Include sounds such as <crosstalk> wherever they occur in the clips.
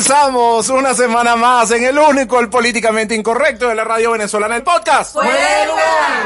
Comenzamos una semana más en el único, el políticamente incorrecto de la radio venezolana, el podcast.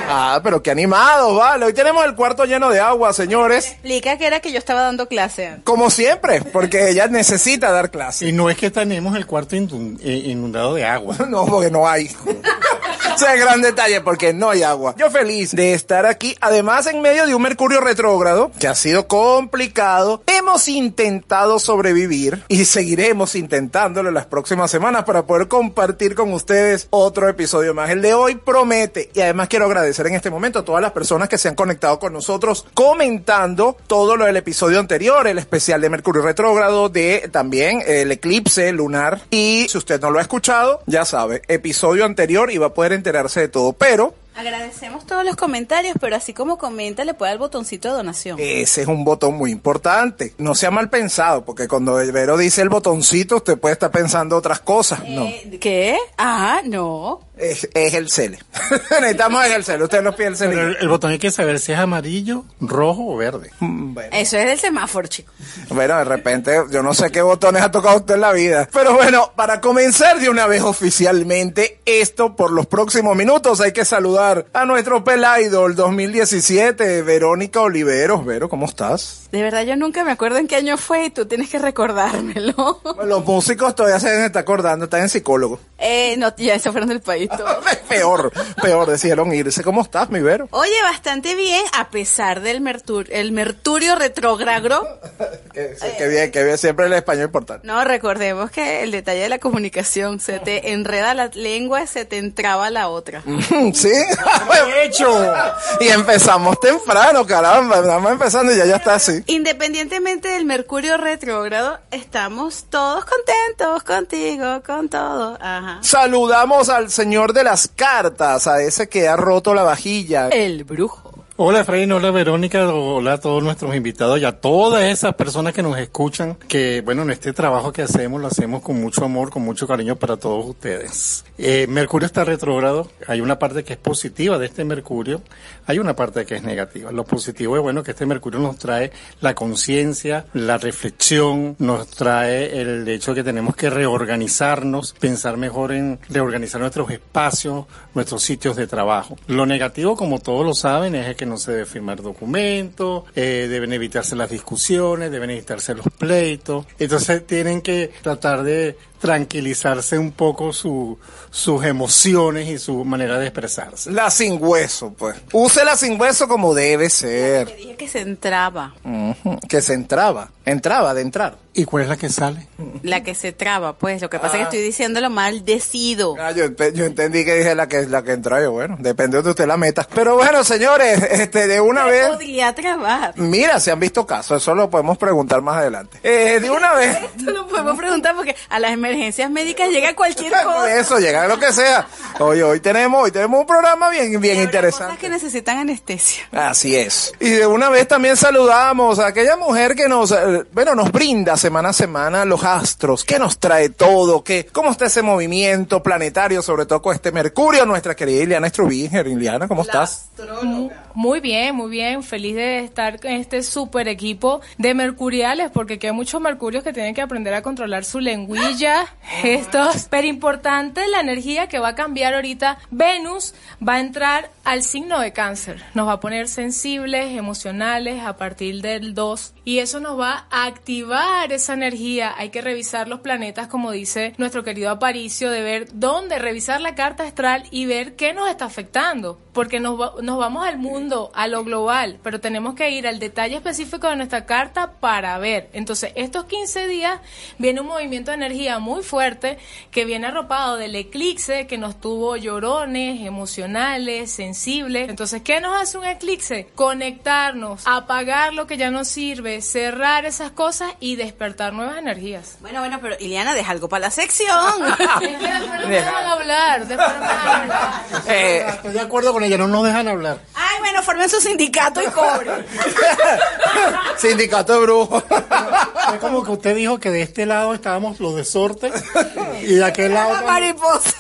Ah, pero qué animados, vale. Hoy tenemos el cuarto lleno de agua, señores. Explica que era que yo estaba dando clase. Como siempre, porque <laughs> ella necesita dar clase. Y no es que tenemos el cuarto eh, inundado de agua. <laughs> no, porque no hay. <laughs> Ese es gran detalle porque no hay agua. Yo feliz de estar aquí, además en medio de un Mercurio retrógrado que ha sido complicado. Hemos intentado sobrevivir y seguiremos intentándolo las próximas semanas para poder compartir con ustedes otro episodio más. El de hoy promete y además quiero agradecer en este momento a todas las personas que se han conectado con nosotros comentando todo lo del episodio anterior, el especial de Mercurio retrógrado, de también el eclipse lunar y si usted no lo ha escuchado, ya sabe, episodio anterior y a poder enterarse de todo, pero Agradecemos todos los comentarios, pero así como comenta, le puede dar el botoncito de donación. Ese es un botón muy importante. No sea mal pensado, porque cuando el Vero dice el botoncito, usted puede estar pensando otras cosas. no. Eh, ¿Qué? Ah, no. Es, el cele. <laughs> Necesitamos el cele. Usted nos pide el el, botón hay que saber si es amarillo, rojo o verde. Mm, Eso es del semáforo, chico. Bueno, de repente, yo no sé qué botones ha tocado usted en la vida. Pero bueno, para comenzar de una vez oficialmente esto por los próximos minutos, hay que saludar a nuestro Idol 2017, Verónica Oliveros. Vero, ¿cómo estás? De verdad, yo nunca me acuerdo en qué año fue y tú tienes que recordármelo. <laughs> los músicos todavía se deben estar acordando, están en psicólogo. Eh, no, ya se fueron del país. <laughs> peor, peor, decidieron irse. ¿Cómo estás, mi Vero? Oye, bastante bien, a pesar del mertur el mercurio retrógrado. <laughs> que, bien, que bien, siempre el español importante. No, recordemos que el detalle de la comunicación, se te enreda la lengua, se te entraba la otra. sí, <laughs> hecho. Y empezamos temprano, caramba, estamos empezando y ya ya está así. Independientemente del mercurio retrógrado, estamos todos contentos contigo, con todo. Ajá. Saludamos al señor de las cartas, a ese que ha roto la vajilla. El brujo. Hola Efraín, hola Verónica, hola a todos nuestros invitados y a todas esas personas que nos escuchan, que bueno, en este trabajo que hacemos lo hacemos con mucho amor, con mucho cariño para todos ustedes. Eh, Mercurio está retrógrado, hay una parte que es positiva de este Mercurio, hay una parte que es negativa. Lo positivo es bueno que este Mercurio nos trae la conciencia, la reflexión, nos trae el hecho de que tenemos que reorganizarnos, pensar mejor en reorganizar nuestros espacios, nuestros sitios de trabajo. Lo negativo, como todos lo saben, es que no se debe firmar documentos, eh, deben evitarse las discusiones, deben evitarse los pleitos. Entonces tienen que tratar de tranquilizarse un poco su, sus emociones y su manera de expresarse. La sin hueso, pues. la sin hueso como debe ser. Que dije que se entraba. Que se entraba. Entraba de entrar. ¿Y cuál es la que sale? La que se traba, pues. Lo que pasa es que ah. estoy diciéndolo mal decido. Ah, yo, entendí que dije la que la que entra yo, bueno, depende de usted la meta. Pero bueno, señores, este de una vez. podría trabar. Mira, se han visto casos, eso lo podemos preguntar más adelante. Eh, de una <laughs> vez. Esto lo podemos preguntar porque a las emergencias médicas llega cualquier <laughs> cosa. Eso, llega lo que sea. Hoy, hoy tenemos, hoy tenemos un programa bien, bien interesante. Cosas que necesitan anestesia. Así es. Y de una vez también saludamos a aquella mujer que nos, eh, bueno, nos brinda semana a semana los astros. ¿Qué nos trae todo? ¿Qué, cómo está ese movimiento planetario, sobre todo con este Mercurio? Nuestra querida Iliana Estrubinger. Iliana, ¿cómo estás? Muy bien, muy bien. Feliz de estar con este super equipo de mercuriales, porque hay muchos mercurios que tienen que aprender a controlar su lengüilla esto es pero importante la energía que va a cambiar ahorita. Venus va a entrar al signo de cáncer. Nos va a poner sensibles, emocionales a partir del 2 y eso nos va a activar esa energía. Hay que revisar los planetas, como dice nuestro querido Aparicio, de ver dónde, revisar la carta astral y ver qué nos está afectando. Porque nos, nos vamos al mundo, a lo global, pero tenemos que ir al detalle específico de nuestra carta para ver. Entonces, estos 15 días viene un movimiento de energía muy fuerte que viene arropado del eclipse que nos tuvo llorones, emocionales, sensibles. Entonces, ¿qué nos hace un eclipse? Conectarnos, apagar lo que ya no sirve, cerrar esas cosas y despertar nuevas energías. Bueno, bueno, pero Iliana, deja algo para la sección. <laughs> dejan hablar, hablar. Eh, Estoy de acuerdo con ella, no nos dejan hablar. Ay, bueno, formen su sindicato y cobre. <laughs> sindicato de brujos. <laughs> Es como que usted dijo que de este lado estábamos los de sorte y de aquel lado... La mariposa.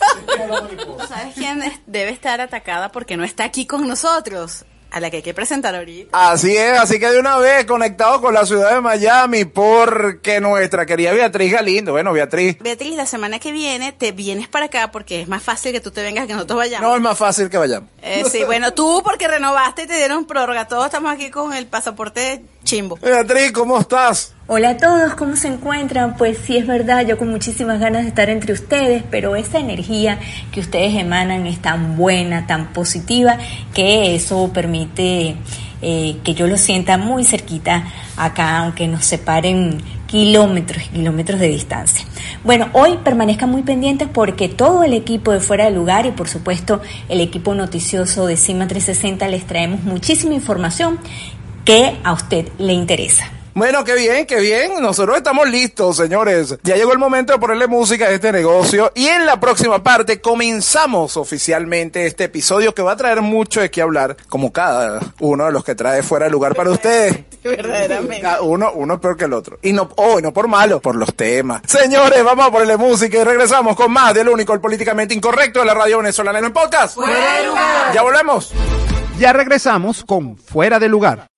¿Sabes quién debe estar atacada porque no está aquí con nosotros? A la que hay que presentar ahorita. Así es, así que de una vez conectado con la ciudad de Miami porque nuestra querida Beatriz Galindo, bueno Beatriz. Beatriz, la semana que viene te vienes para acá porque es más fácil que tú te vengas que nosotros vayamos. No, es más fácil que vayamos. Eh, sí, <laughs> bueno, tú porque renovaste y te dieron prórroga, todos estamos aquí con el pasaporte chimbo. Beatriz, ¿cómo estás? Hola a todos, ¿cómo se encuentran? Pues sí es verdad, yo con muchísimas ganas de estar entre ustedes, pero esa energía que ustedes emanan es tan buena, tan positiva, que eso permite eh, que yo lo sienta muy cerquita acá, aunque nos separen kilómetros y kilómetros de distancia. Bueno, hoy permanezcan muy pendientes porque todo el equipo de Fuera de Lugar y por supuesto el equipo noticioso de CIMA 360 les traemos muchísima información que a usted le interesa. Bueno, qué bien, qué bien. Nosotros estamos listos, señores. Ya llegó el momento de ponerle música a este negocio. Y en la próxima parte comenzamos oficialmente este episodio que va a traer mucho de qué hablar, como cada uno de los que trae fuera de lugar para ustedes. <laughs> Verdaderamente. Uno, uno peor que el otro. Y no, oh, no por malo, por los temas. Señores, vamos a ponerle música y regresamos con más del único, el políticamente incorrecto de la radio venezolana en el podcast. Fuera de lugar. Ya volvemos. Ya regresamos con Fuera de lugar.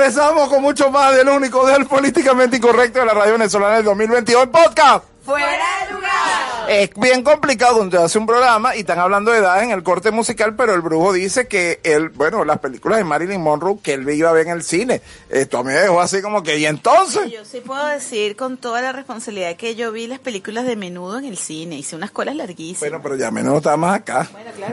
Regresamos con mucho más del único del políticamente incorrecto de la radio venezolana del 2022 en podcast. Es bien complicado cuando hace un programa y están hablando de edad en el corte musical, pero el brujo dice que él, bueno, las películas de Marilyn Monroe que él iba a ver en el cine. Esto a mí me dejó así como que, ¿y entonces? Yo sí puedo decir con toda la responsabilidad que yo vi las películas de menudo en el cine. Hice unas colas larguísimas. Bueno, pero ya menos está más acá.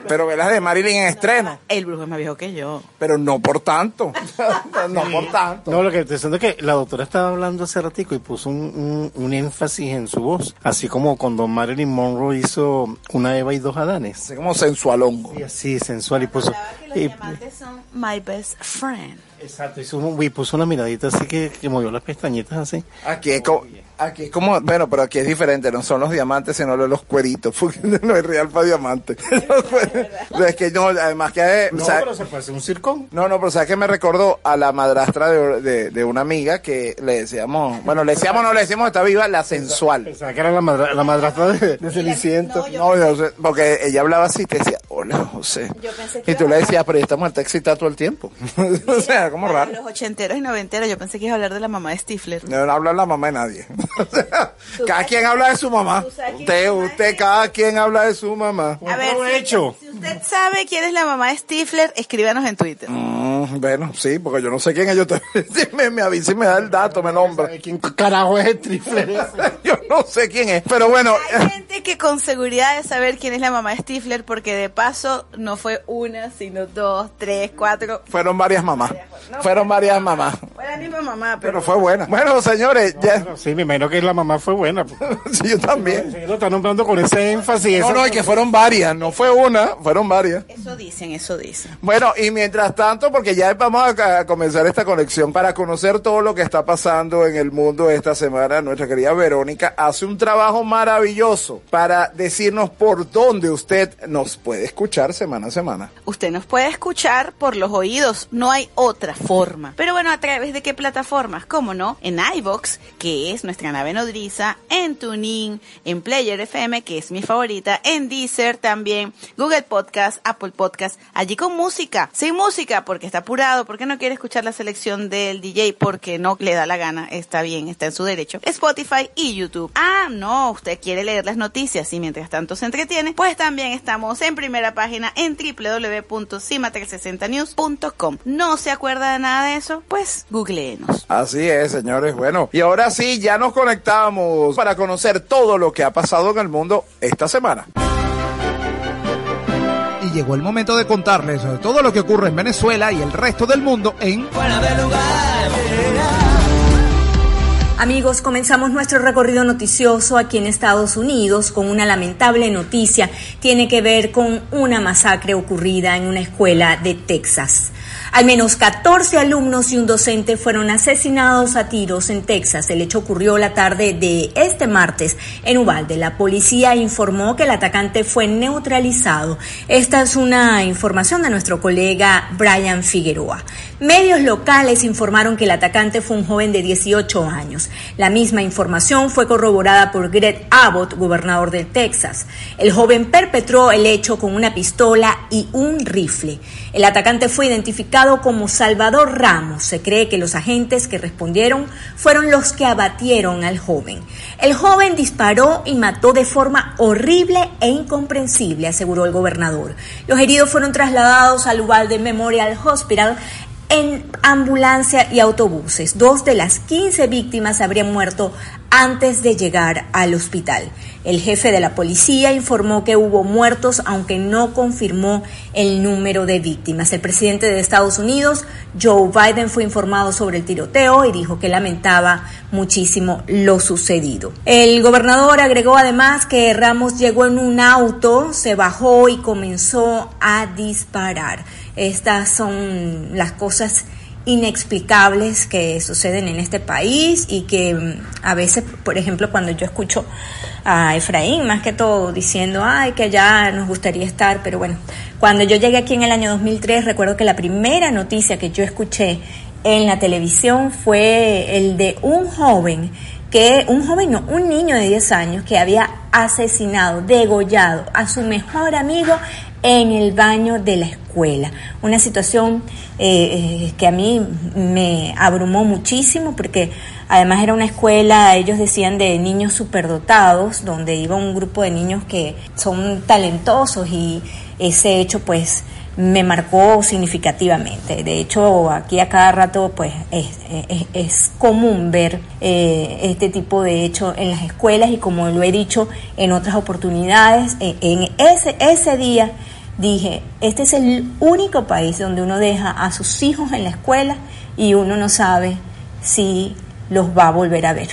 pero ve las de Marilyn en estreno. El brujo es más viejo que yo. Pero no por tanto. <laughs> no por tanto. No, lo que te diciendo es que la doctora estaba hablando hace ratico y puso un, un, un énfasis en su voz, así como cuando Marilyn Monroe hizo una Eva y dos Adanes. Así como sensualongo. Y así, sensual, y puso... Que los y- diamantes son my best friend. exacto, hizo un- y puso una miradita así que, que movió las pestañitas así. Aquí es como, aquí es como, bueno, pero aquí es diferente, no son los diamantes, sino los, los cueritos, <laughs> porque no es real para diamantes. <laughs> Los cueritos. es que no, además que, No, o sea, pero se puede hacer un circón. no, no, pero sabes que me recordó a la madrastra de, de, de una amiga que le decíamos, bueno, le decíamos, no le decíamos, está viva, la sensual. Pensaba que era la, madra- la madrastra de, de Ceniciento. No, yo sé, porque ella hablaba así y te decía, hola José. Yo pensé que Y tú le decías, pero esta mujer está excitada todo el tiempo. <laughs> o sea, como raro. los ochenteros y noventeros, yo pensé que iba a hablar de la mamá de Stifler. No, no habla la mamá de nadie. <laughs> O sea, cada quien habla de su mamá. ¿Tú sabes quién Usted, usted, cada quien habla de su mamá. A ver, si usted sabe quién es la mamá de Stifler, escríbanos en Twitter. Mm, bueno, sí, porque yo no sé quién es. Yo te, <laughs> si me, me avisa y me da el dato, me nombra. ¿Sabe ¿Quién carajo es el trifler ese? <laughs> yo no sé quién es. Pero bueno, Hay gente que con seguridad de saber quién es la mamá de Stifler, porque de paso no fue una, sino dos, tres, cuatro. fueron varias mamás. Fueron varias mamás. Fue la misma mamá, pero, Pero fue buena. Bueno, señores, ya. Sí, me imagino que la mamá fue buena. <laughs> Sí, yo también. Sí, lo está nombrando con ese énfasis. No, esa- no, es que fueron varias. No fue una, fueron varias. eso dicen, eso dicen. Bueno, y mientras tanto, porque ya vamos a, a comenzar esta conexión para conocer todo lo que está pasando en el mundo esta semana, nuestra querida Verónica hace un trabajo maravilloso para decirnos por dónde usted nos puede escuchar semana a semana. Usted nos puede escuchar por los oídos, no hay otra forma. Pero bueno, ¿a través de qué plataformas? ¿Cómo no? En iVox, que es nuestra nave nodriza, en TuneIn, en Player FM, que es mi favorita, en Deezer también, Google Podcast, Apple Podcast, allí con música, sin música, porque está apurado, porque no quiere escuchar la selección del DJ, porque no le da la gana, está bien, está en su derecho, Spotify y YouTube. Ah, no, usted quiere leer las noticias y mientras tanto se entretiene, pues también estamos en primera página en www.cima360news.com. ¿No se acuerda de nada de eso? Pues googleenos. Así es, señores. Bueno, y ahora sí, ya nos conectamos para conocer todo lo que ha pasado en el mundo esta semana. Y llegó el momento de contarles sobre todo lo que ocurre en Venezuela y el resto del mundo en Fuera de lugar. Amigos, comenzamos nuestro recorrido noticioso aquí en Estados Unidos con una lamentable noticia. Tiene que ver con una masacre ocurrida en una escuela de Texas. Al menos 14 alumnos y un docente fueron asesinados a tiros en Texas. El hecho ocurrió la tarde de este martes en Uvalde. La policía informó que el atacante fue neutralizado. Esta es una información de nuestro colega Brian Figueroa. Medios locales informaron que el atacante fue un joven de 18 años. La misma información fue corroborada por Greg Abbott, gobernador de Texas. El joven perpetró el hecho con una pistola y un rifle. El atacante fue identificado como Salvador Ramos. Se cree que los agentes que respondieron fueron los que abatieron al joven. El joven disparó y mató de forma horrible e incomprensible, aseguró el gobernador. Los heridos fueron trasladados al Uvalde Memorial Hospital en ambulancia y autobuses. Dos de las 15 víctimas habrían muerto antes de llegar al hospital. El jefe de la policía informó que hubo muertos, aunque no confirmó el número de víctimas. El presidente de Estados Unidos, Joe Biden, fue informado sobre el tiroteo y dijo que lamentaba muchísimo lo sucedido. El gobernador agregó además que Ramos llegó en un auto, se bajó y comenzó a disparar. Estas son las cosas inexplicables que suceden en este país y que mm, a veces, por ejemplo, cuando yo escucho a Efraín, más que todo, diciendo, ay, que allá nos gustaría estar, pero bueno, cuando yo llegué aquí en el año 2003, recuerdo que la primera noticia que yo escuché en la televisión fue el de un joven que un joven, no, un niño de 10 años que había asesinado, degollado a su mejor amigo en el baño de la escuela. Una situación eh, eh, que a mí me abrumó muchísimo porque además era una escuela, ellos decían, de niños superdotados, donde iba un grupo de niños que son talentosos y ese hecho pues me marcó significativamente. De hecho, aquí a cada rato pues es, es, común ver eh, este tipo de hecho en las escuelas y como lo he dicho en otras oportunidades, en, ese, ese día dije, este es el único país donde uno deja a sus hijos en la escuela y uno no sabe si los va a volver a ver.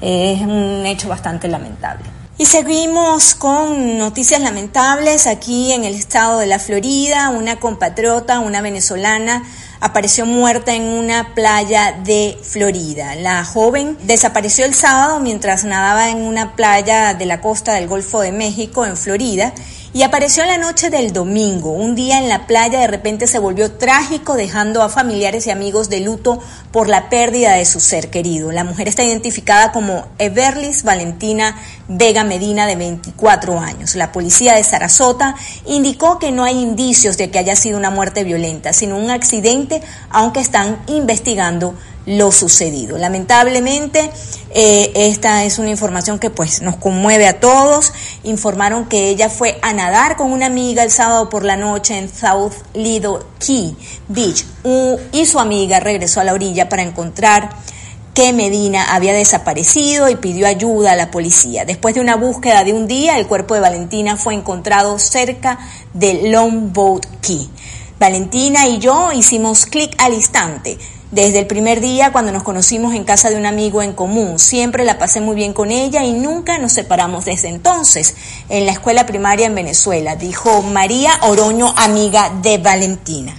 Es un hecho bastante lamentable. Y seguimos con noticias lamentables aquí en el estado de la Florida. Una compatriota, una venezolana, apareció muerta en una playa de Florida. La joven desapareció el sábado mientras nadaba en una playa de la costa del Golfo de México, en Florida, y apareció en la noche del domingo. Un día en la playa de repente se volvió trágico dejando a familiares y amigos de luto por la pérdida de su ser querido. La mujer está identificada como Everlis Valentina Vega Medina de 24 años. La policía de Sarasota indicó que no hay indicios de que haya sido una muerte violenta, sino un accidente, aunque están investigando lo sucedido. Lamentablemente, eh, esta es una información que pues nos conmueve a todos. Informaron que ella fue a nadar con una amiga el sábado por la noche en South Lido Key Beach y su amiga regresó a la orilla para encontrar que Medina había desaparecido y pidió ayuda a la policía. Después de una búsqueda de un día, el cuerpo de Valentina fue encontrado cerca de Longboat Key. Valentina y yo hicimos clic al instante desde el primer día cuando nos conocimos en casa de un amigo en común. Siempre la pasé muy bien con ella y nunca nos separamos desde entonces en la escuela primaria en Venezuela, dijo María Oroño, amiga de Valentina.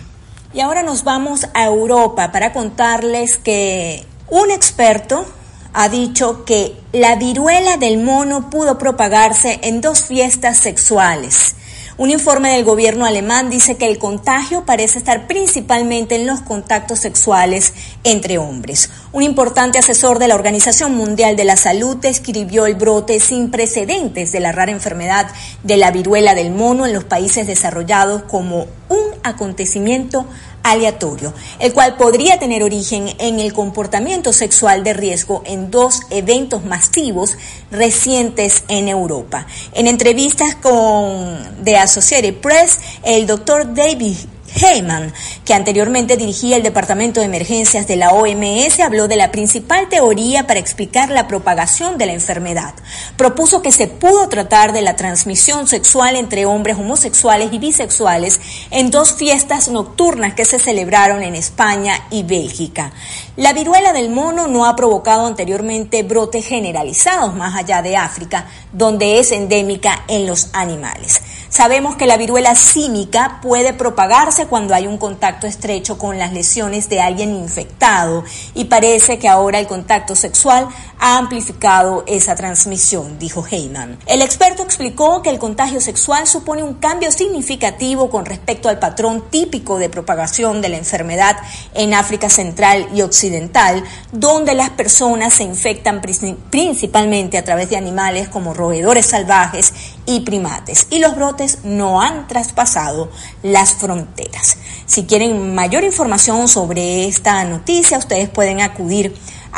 Y ahora nos vamos a Europa para contarles que un experto ha dicho que la viruela del mono pudo propagarse en dos fiestas sexuales un informe del gobierno alemán dice que el contagio parece estar principalmente en los contactos sexuales entre hombres. Un importante asesor de la Organización Mundial de la Salud describió el brote sin precedentes de la rara enfermedad de la viruela del mono en los países desarrollados como un acontecimiento aleatorio, el cual podría tener origen en el comportamiento sexual de riesgo en dos eventos masivos recientes en Europa. En entrevistas con The Associated Press, el doctor David Heyman, que anteriormente dirigía el Departamento de Emergencias de la OMS, habló de la principal teoría para explicar la propagación de la enfermedad. Propuso que se pudo tratar de la transmisión sexual entre hombres homosexuales y bisexuales en dos fiestas nocturnas que se celebraron en España y Bélgica. La viruela del mono no ha provocado anteriormente brotes generalizados más allá de África, donde es endémica en los animales. Sabemos que la viruela símica puede propagarse cuando hay un contacto estrecho con las lesiones de alguien infectado y parece que ahora el contacto sexual ha amplificado esa transmisión, dijo Heyman. El experto explicó que el contagio sexual supone un cambio significativo con respecto al patrón típico de propagación de la enfermedad en África Central y Occidental, donde las personas se infectan principalmente a través de animales como roedores salvajes y primates, y los brotes no han traspasado las fronteras. Si quieren mayor información sobre esta noticia, ustedes pueden acudir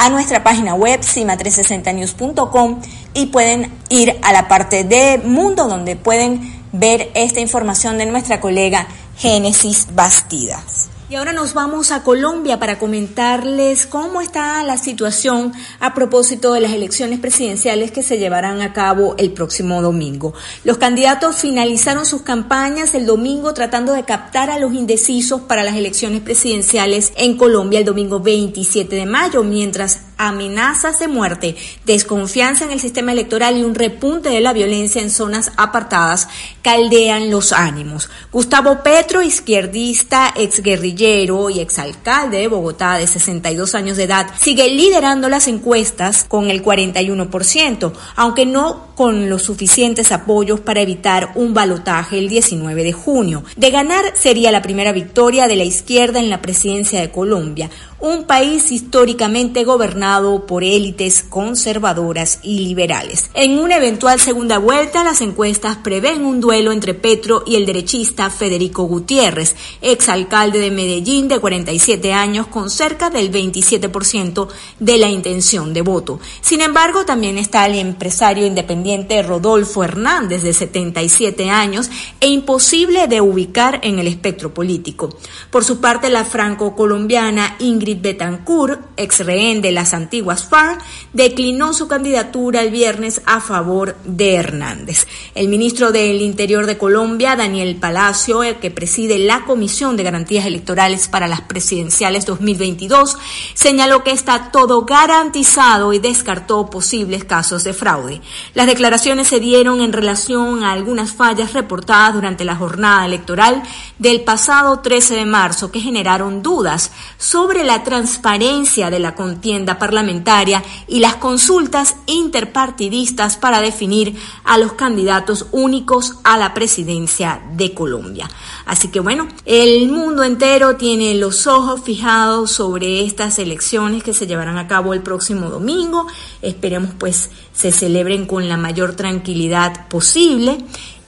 nuestra página web cima360news.com y pueden ir a la parte de mundo donde pueden ver esta información de nuestra colega Génesis Bastidas. Y ahora nos vamos a Colombia para comentarles cómo está la situación a propósito de las elecciones presidenciales que se llevarán a cabo el próximo domingo. Los candidatos finalizaron sus campañas el domingo tratando de captar a los indecisos para las elecciones presidenciales en Colombia el domingo 27 de mayo, mientras amenazas de muerte, desconfianza en el sistema electoral y un repunte de la violencia en zonas apartadas caldean los ánimos. Gustavo Petro, izquierdista, exguerrillero y exalcalde de Bogotá de 62 años de edad, sigue liderando las encuestas con el 41%, aunque no con los suficientes apoyos para evitar un balotaje el 19 de junio. De ganar sería la primera victoria de la izquierda en la presidencia de Colombia, un país históricamente gobernado por élites conservadoras y liberales. En una eventual segunda vuelta, las encuestas prevén un duelo entre Petro y el derechista Federico Gutiérrez, exalcalde de Medellín de 47 años con cerca del 27% de la intención de voto. Sin embargo, también está el empresario independiente Rodolfo Hernández de 77 años e imposible de ubicar en el espectro político. Por su parte, la franco-colombiana Ingrid Betancourt, ex rehén de las antiguas FARC, declinó su candidatura el viernes a favor de Hernández. El ministro del Interior de Colombia, Daniel Palacio, el que preside la Comisión de Garantías Electorales para las presidenciales 2022, señaló que está todo garantizado y descartó posibles casos de fraude. Las declaraciones se dieron en relación a algunas fallas reportadas durante la jornada electoral del pasado 13 de marzo que generaron dudas sobre la transparencia de la contienda parlamentaria y las consultas interpartidistas para definir a los candidatos únicos a la presidencia de Colombia. Así que bueno, el mundo entero tiene los ojos fijados sobre estas elecciones que se llevarán a cabo el próximo domingo. Esperemos pues se celebren con la mayor tranquilidad posible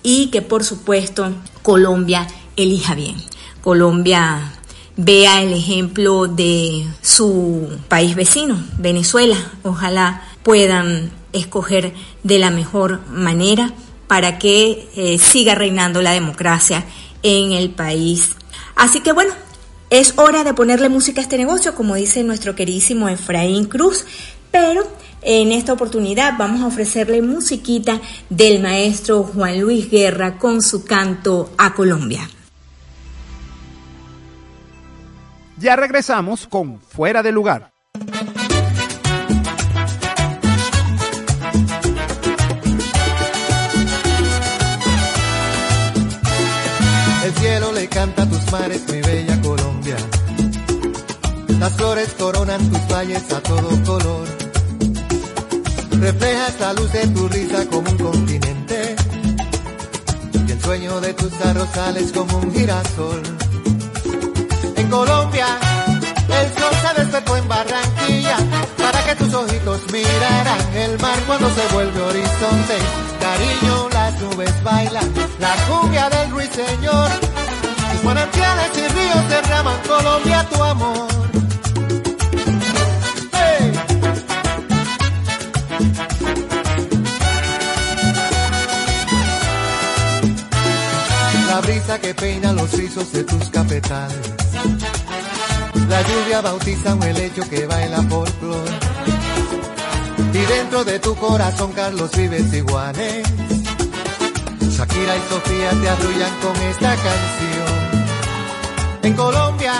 y que por supuesto Colombia elija bien. Colombia vea el ejemplo de su país vecino, Venezuela. Ojalá puedan escoger de la mejor manera para que eh, siga reinando la democracia en el país. Así que bueno, es hora de ponerle música a este negocio, como dice nuestro queridísimo Efraín Cruz, pero en esta oportunidad vamos a ofrecerle musiquita del maestro Juan Luis Guerra con su canto a Colombia. Ya regresamos con Fuera de lugar. Cielo le canta a tus mares, mi bella Colombia. Las flores coronan tus valles a todo color. Reflejas la luz de tu risa como un continente. Y el sueño de tus arrozales como un girasol. En Colombia, el sol se despertó en Barranquilla para que tus ojitos miraran el mar cuando se vuelve horizonte. Cariño, las nubes bailan, la cumbia del ruiseñor. Manantiales y ríos derraman Colombia tu amor. La brisa que peina los rizos de tus cafetales. La lluvia bautiza un helecho que baila folclor. Y dentro de tu corazón, Carlos Vives y Juanes. Shakira y Sofía te arrullan con esta canción. En Colombia,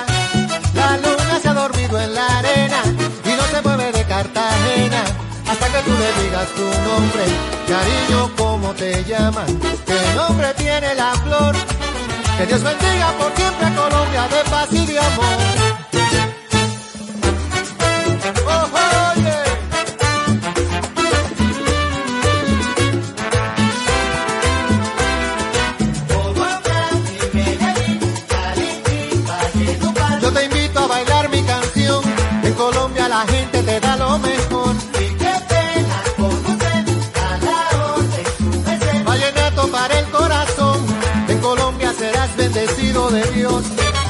la luna se ha dormido en la arena y no se mueve de Cartagena hasta que tú le digas tu nombre. Cariño, ¿cómo te llaman? ¿Qué nombre tiene la flor? Que Dios bendiga por siempre a Colombia de paz y de amor. De Dios.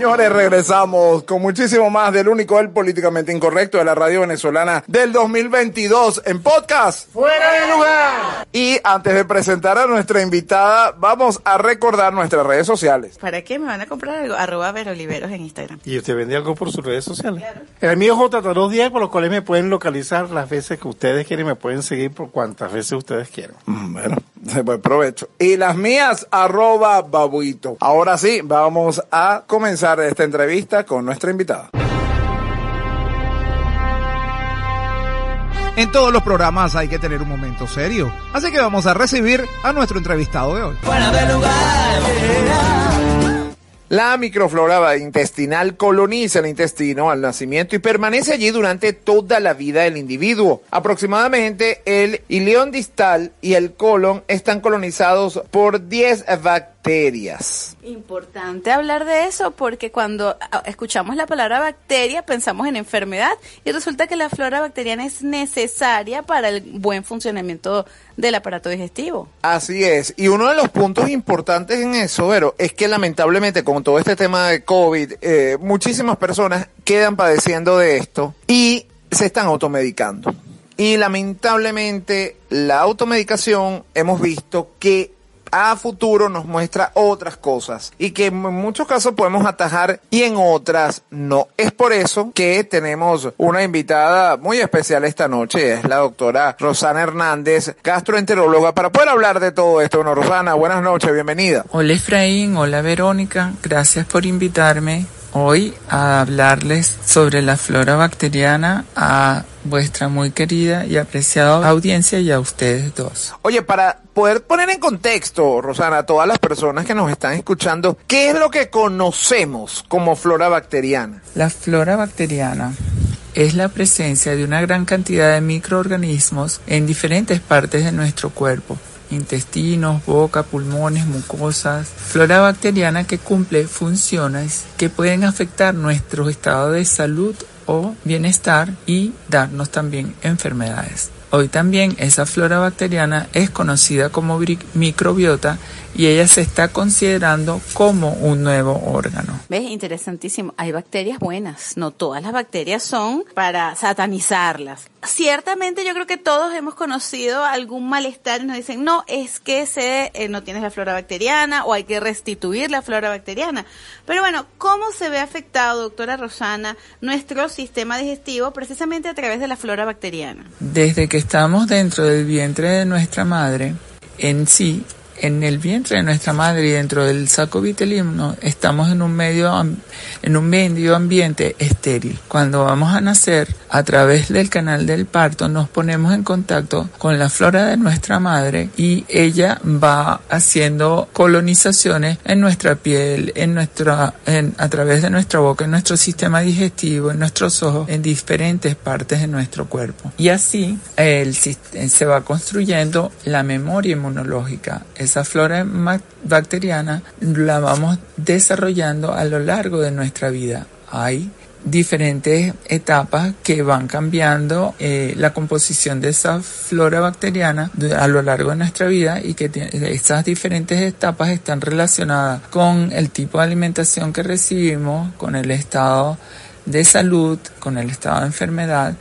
Señores, regresamos con muchísimo más del único, el políticamente incorrecto de la radio venezolana del 2022 en podcast. ¡Fuera de lugar! Y antes de presentar a nuestra invitada, vamos a recordar nuestras redes sociales. ¿Para qué me van a comprar algo? Arroba Veroliveros en Instagram. ¿Y usted vende algo por sus redes sociales? El mío es J210, por los cuales me pueden localizar las veces que ustedes quieren, me pueden seguir por cuantas veces ustedes quieran. Mm, Bueno, <laughs> buen provecho. Y las mías, arroba babuito. Ahora sí, vamos a comenzar esta entrevista con nuestra invitada. En todos los programas hay que tener un momento serio. Así que vamos a recibir a nuestro entrevistado de hoy. ¡Fuera de lugar! La microflora intestinal coloniza el intestino al nacimiento y permanece allí durante toda la vida del individuo. Aproximadamente el ileón distal y el colon están colonizados por 10 bacterias. Importante hablar de eso porque cuando ah, escuchamos la palabra bacteria pensamos en enfermedad y resulta que la flora bacteriana es necesaria para el buen funcionamiento del aparato digestivo. Así es. Y uno de los puntos importantes en eso, Vero, es que lamentablemente con todo este tema de COVID, eh, muchísimas personas quedan padeciendo de esto y se están automedicando. Y lamentablemente la automedicación hemos visto que a futuro nos muestra otras cosas y que en muchos casos podemos atajar y en otras no. Es por eso que tenemos una invitada muy especial esta noche, es la doctora Rosana Hernández, gastroenteróloga, para poder hablar de todo esto. Bueno, Rosana, buenas noches, bienvenida. Hola Efraín, hola Verónica, gracias por invitarme hoy a hablarles sobre la flora bacteriana a vuestra muy querida y apreciada audiencia y a ustedes dos. Oye, para poder poner en contexto, Rosana, a todas las personas que nos están escuchando, ¿qué es lo que conocemos como flora bacteriana? La flora bacteriana es la presencia de una gran cantidad de microorganismos en diferentes partes de nuestro cuerpo intestinos, boca, pulmones, mucosas, flora bacteriana que cumple funciones que pueden afectar nuestro estado de salud o bienestar y darnos también enfermedades. Hoy también esa flora bacteriana es conocida como microbiota y ella se está considerando como un nuevo órgano. ¿Ves? Interesantísimo. Hay bacterias buenas. No todas las bacterias son para satanizarlas. Ciertamente yo creo que todos hemos conocido algún malestar y nos dicen, no, es que se, eh, no tienes la flora bacteriana o hay que restituir la flora bacteriana. Pero bueno, ¿cómo se ve afectado, doctora Rosana, nuestro sistema digestivo precisamente a través de la flora bacteriana? Desde que estamos dentro del vientre de nuestra madre, en sí en el vientre de nuestra madre y dentro del saco vitelino estamos en un medio en un medio ambiente estéril. Cuando vamos a nacer, a través del canal del parto nos ponemos en contacto con la flora de nuestra madre y ella va haciendo colonizaciones en nuestra piel, en nuestra en, a través de nuestra boca, en nuestro sistema digestivo, en nuestros ojos, en diferentes partes de nuestro cuerpo. Y así el, se va construyendo la memoria inmunológica esa flora bacteriana la vamos desarrollando a lo largo de nuestra vida. Hay diferentes etapas que van cambiando eh, la composición de esa flora bacteriana a lo largo de nuestra vida y que esas diferentes etapas están relacionadas con el tipo de alimentación que recibimos, con el estado de salud, con el estado de enfermedad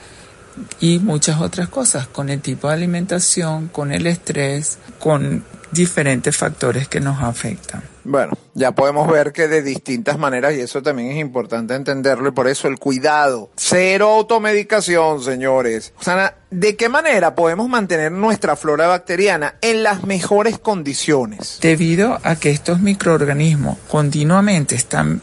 y muchas otras cosas, con el tipo de alimentación, con el estrés, con diferentes factores que nos afectan. Bueno, ya podemos ver que de distintas maneras, y eso también es importante entenderlo, y por eso el cuidado. Cero automedicación, señores. Sana, ¿de qué manera podemos mantener nuestra flora bacteriana en las mejores condiciones? Debido a que estos microorganismos continuamente están,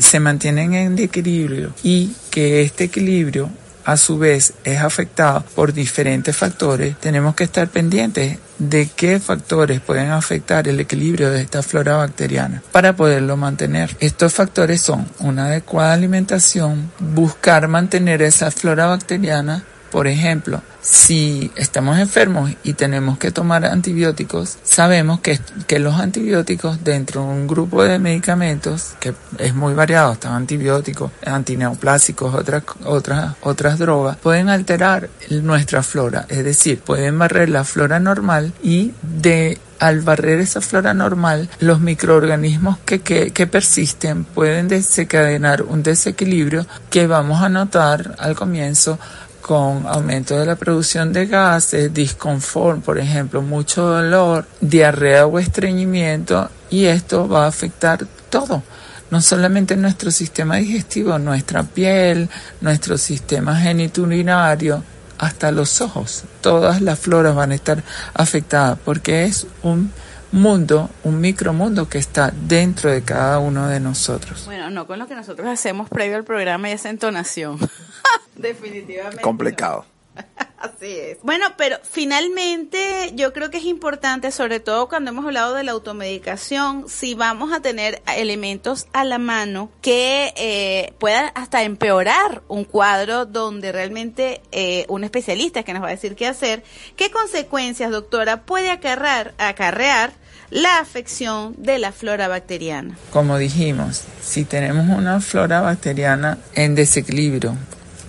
se mantienen en equilibrio y que este equilibrio a su vez es afectado por diferentes factores, tenemos que estar pendientes de qué factores pueden afectar el equilibrio de esta flora bacteriana para poderlo mantener. Estos factores son una adecuada alimentación, buscar mantener esa flora bacteriana Por ejemplo, si estamos enfermos y tenemos que tomar antibióticos, sabemos que, que los antibióticos dentro de un grupo de medicamentos, que es muy variado, están antibióticos, antineoplásicos, otras, otras, otras drogas, pueden alterar nuestra flora, es decir, pueden barrer la flora normal y de al barrer esa flora normal, los microorganismos que, que, que, persisten pueden desencadenar un desequilibrio que vamos a notar al comienzo con aumento de la producción de gases, disconfort, por ejemplo, mucho dolor, diarrea o estreñimiento y esto va a afectar todo no solamente nuestro sistema digestivo, nuestra piel, nuestro sistema geniturinario, hasta los ojos. Todas las floras van a estar afectadas porque es un mundo, un micromundo que está dentro de cada uno de nosotros. Bueno, no con lo que nosotros hacemos previo al programa y esa entonación. <laughs> Definitivamente. Complicado. <laughs> Así es. Bueno, pero finalmente yo creo que es importante, sobre todo cuando hemos hablado de la automedicación, si vamos a tener elementos a la mano que eh, puedan hasta empeorar un cuadro donde realmente eh, un especialista que nos va a decir qué hacer, qué consecuencias, doctora, puede acarrear, acarrear la afección de la flora bacteriana. Como dijimos, si tenemos una flora bacteriana en desequilibrio,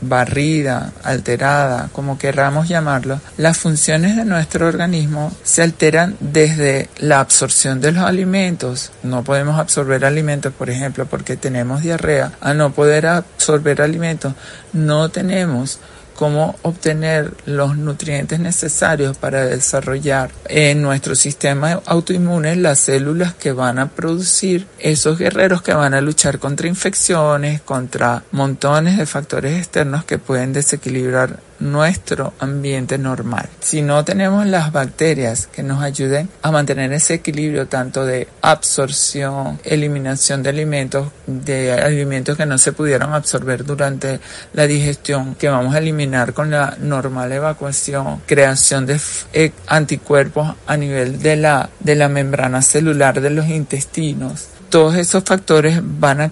barrida, alterada, como querramos llamarlo, las funciones de nuestro organismo se alteran desde la absorción de los alimentos. No podemos absorber alimentos, por ejemplo, porque tenemos diarrea. A no poder absorber alimentos, no tenemos cómo obtener los nutrientes necesarios para desarrollar en nuestro sistema autoinmune las células que van a producir esos guerreros que van a luchar contra infecciones, contra montones de factores externos que pueden desequilibrar nuestro ambiente normal. Si no tenemos las bacterias que nos ayuden a mantener ese equilibrio tanto de absorción, eliminación de alimentos, de alimentos que no se pudieron absorber durante la digestión, que vamos a eliminar con la normal evacuación, creación de eh, anticuerpos a nivel de la, de la membrana celular de los intestinos, todos esos factores van a,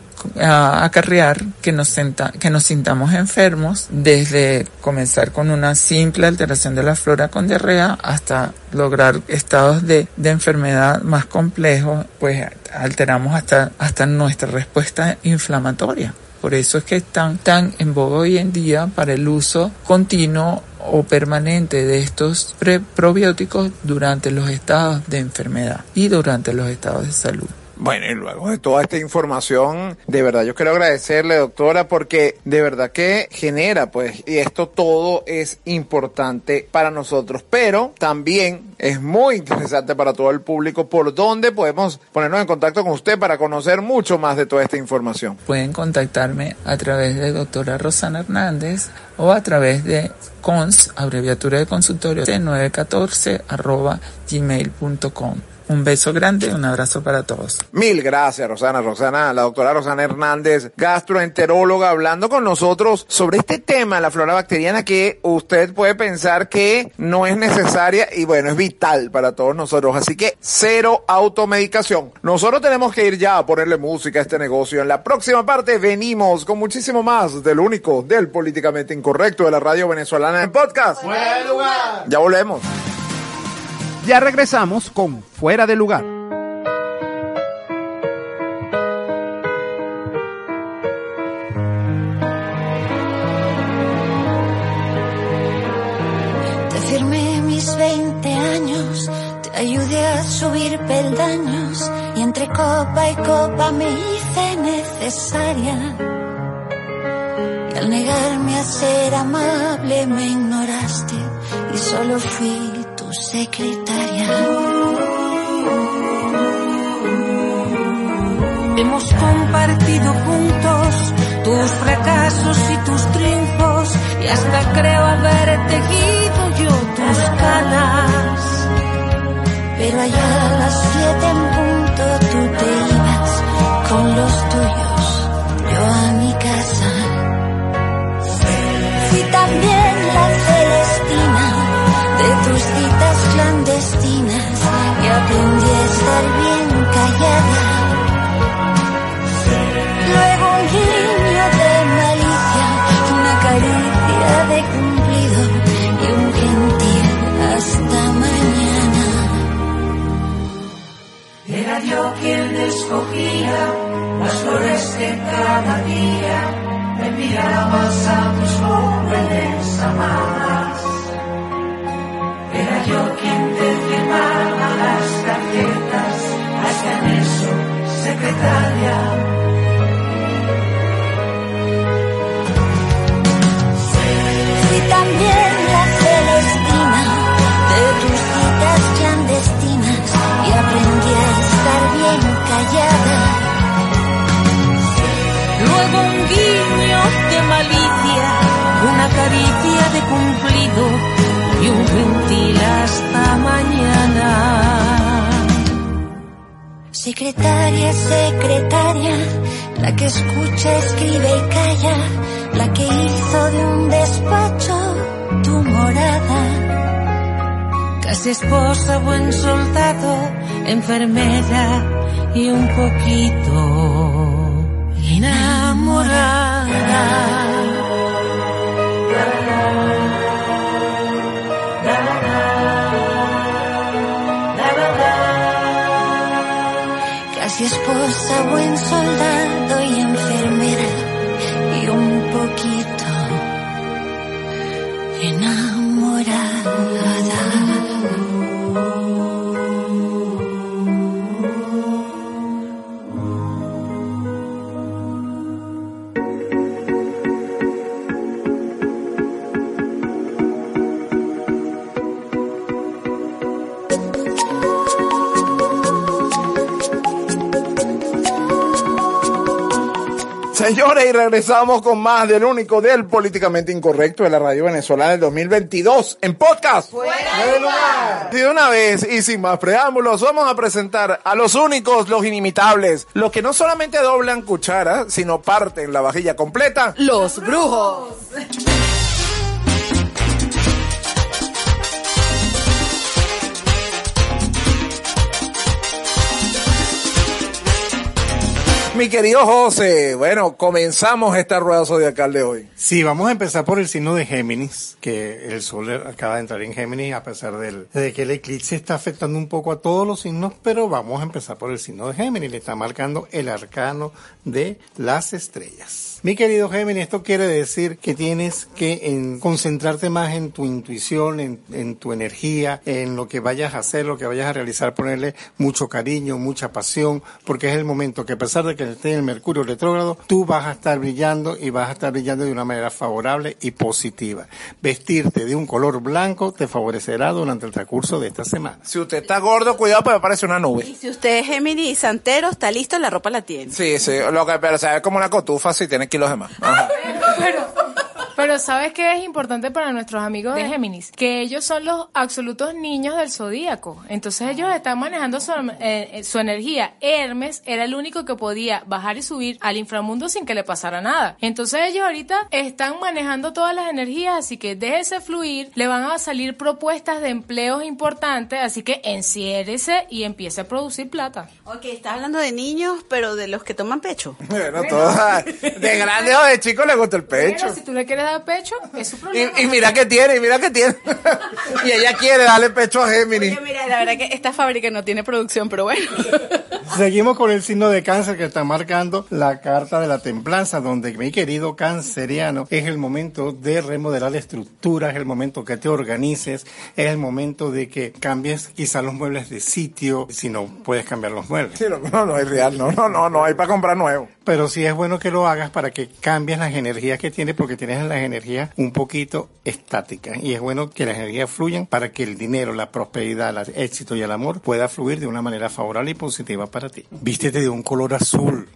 acarrear que nos, que nos sintamos enfermos, desde comenzar con una simple alteración de la flora con diarrea hasta lograr estados de, enfermedad más complejos, pues alteramos hasta, hasta nuestra respuesta inflamatoria. Por eso es que están tan en boga hoy en día para el uso continuo o permanente de estos probióticos durante los estados de enfermedad y durante los estados de salud. Bueno, y luego de toda esta información, de verdad yo quiero agradecerle, doctora, porque de verdad que genera, pues, y esto todo es importante para nosotros, pero también es muy interesante para todo el público por dónde podemos ponernos en contacto con usted para conocer mucho más de toda esta información. Pueden contactarme a través de doctora Rosana Hernández o a través de cons, abreviatura de consultorio, de 914 arroba gmail.com. Un beso grande, un abrazo para todos. Mil gracias, Rosana. Rosana, la doctora Rosana Hernández, gastroenteróloga, hablando con nosotros sobre este tema, la flora bacteriana, que usted puede pensar que no es necesaria y bueno, es vital para todos nosotros. Así que cero automedicación. Nosotros tenemos que ir ya a ponerle música a este negocio. En la próxima parte venimos con muchísimo más del único, del políticamente incorrecto de la radio venezolana en podcast. lugar. Ya volvemos. Ya regresamos con Fuera de lugar. Te firmé mis 20 años, te ayudé a subir peldaños y entre copa y copa me hice necesaria. Y al negarme a ser amable me ignoraste y solo fui secretaria. Hemos compartido juntos tus fracasos y tus triunfos y hasta creo haber tejido yo tus canas. Pero allá a las siete en punto tú te ibas con los tuyos, yo a mi casa. Fui también citas clandestinas y aprendí a estar bien callada. Luego un guiño de malicia, una caricia de cumplido y un gentil hasta mañana. Era yo quien escogía las flores que cada día enviabas a tus jóvenes amadas. Yo quien te firmaba las tarjetas, hasta en eso, secretaria. Y también la celestina de tus citas clandestinas y aprendí a estar bien callada. Luego un guiño de malicia, una caricia de cumplido y un gentil hasta mañana. Secretaria, secretaria, la que escucha, escribe y calla, la que hizo de un despacho tu morada. Casi esposa, buen soldado, enfermera y un poquito Buen soldado y enfermera y un poquito enamorada. Señores, y regresamos con más del único del políticamente incorrecto de la radio venezolana del 2022 en podcast. Y de una vez y sin más preámbulos, vamos a presentar a los únicos, los inimitables, los que no solamente doblan cuchara, sino parten la vajilla completa. Los brujos. Mi querido José, bueno, comenzamos esta rueda zodiacal de hoy. Sí, vamos a empezar por el signo de Géminis, que el sol acaba de entrar en Géminis a pesar del, de que el eclipse está afectando un poco a todos los signos, pero vamos a empezar por el signo de Géminis, le está marcando el arcano de las estrellas. Mi querido Géminis, esto quiere decir que tienes que en, concentrarte más en tu intuición, en, en tu energía, en lo que vayas a hacer, lo que vayas a realizar, ponerle mucho cariño, mucha pasión, porque es el momento que a pesar de que esté en el Mercurio retrógrado, tú vas a estar brillando y vas a estar brillando de una manera favorable y positiva. Vestirte de un color blanco te favorecerá durante el transcurso de esta semana. Si usted está gordo, cuidado, porque aparece una nube. Y si usted es Gemini y Santero, está listo, la ropa la tiene. Sí, sí, lo que, pero se ve como una cotufa si tiene kilos de más. Ajá. Pero, pero ¿sabes qué es importante para nuestros amigos de Géminis? Que ellos son los absolutos niños del zodíaco. Entonces ellos están manejando su, eh, su energía. Hermes era el único que podía bajar y subir al inframundo sin que le pasara nada. Entonces ellos ahorita están manejando todas las energías, así que déjese fluir. Le van a salir propuestas de empleos importantes, así que enciérese y empiece a producir plata. Ok, está hablando de niños, pero de los que toman pecho. Bueno, todas, de grande o de chico le gusta el pecho. Pero si tú le quieres dar pecho, es su problema. Y, y mira que tiene, y mira que tiene. <laughs> y ella quiere darle pecho a Géminis. Oye, mira, la verdad que esta fábrica no tiene producción, pero bueno. <laughs> Seguimos con el signo de cáncer que está marcando la carta de la templanza, donde mi querido canceriano es el momento de remodelar estructuras, es el momento que te organices, es el momento de que cambies quizás los muebles de sitio, si no puedes cambiar los muebles. Sí, no, no, no es real, no, no, no, no, hay para comprar nuevo. Pero sí es bueno que lo hagas para que cambies las energías que tienes, porque tienes las energías un poquito estáticas. Y es bueno que las energías fluyan para que el dinero, la prosperidad, el éxito y el amor pueda fluir de una manera favorable y positiva para ti. Vístete de un color azul,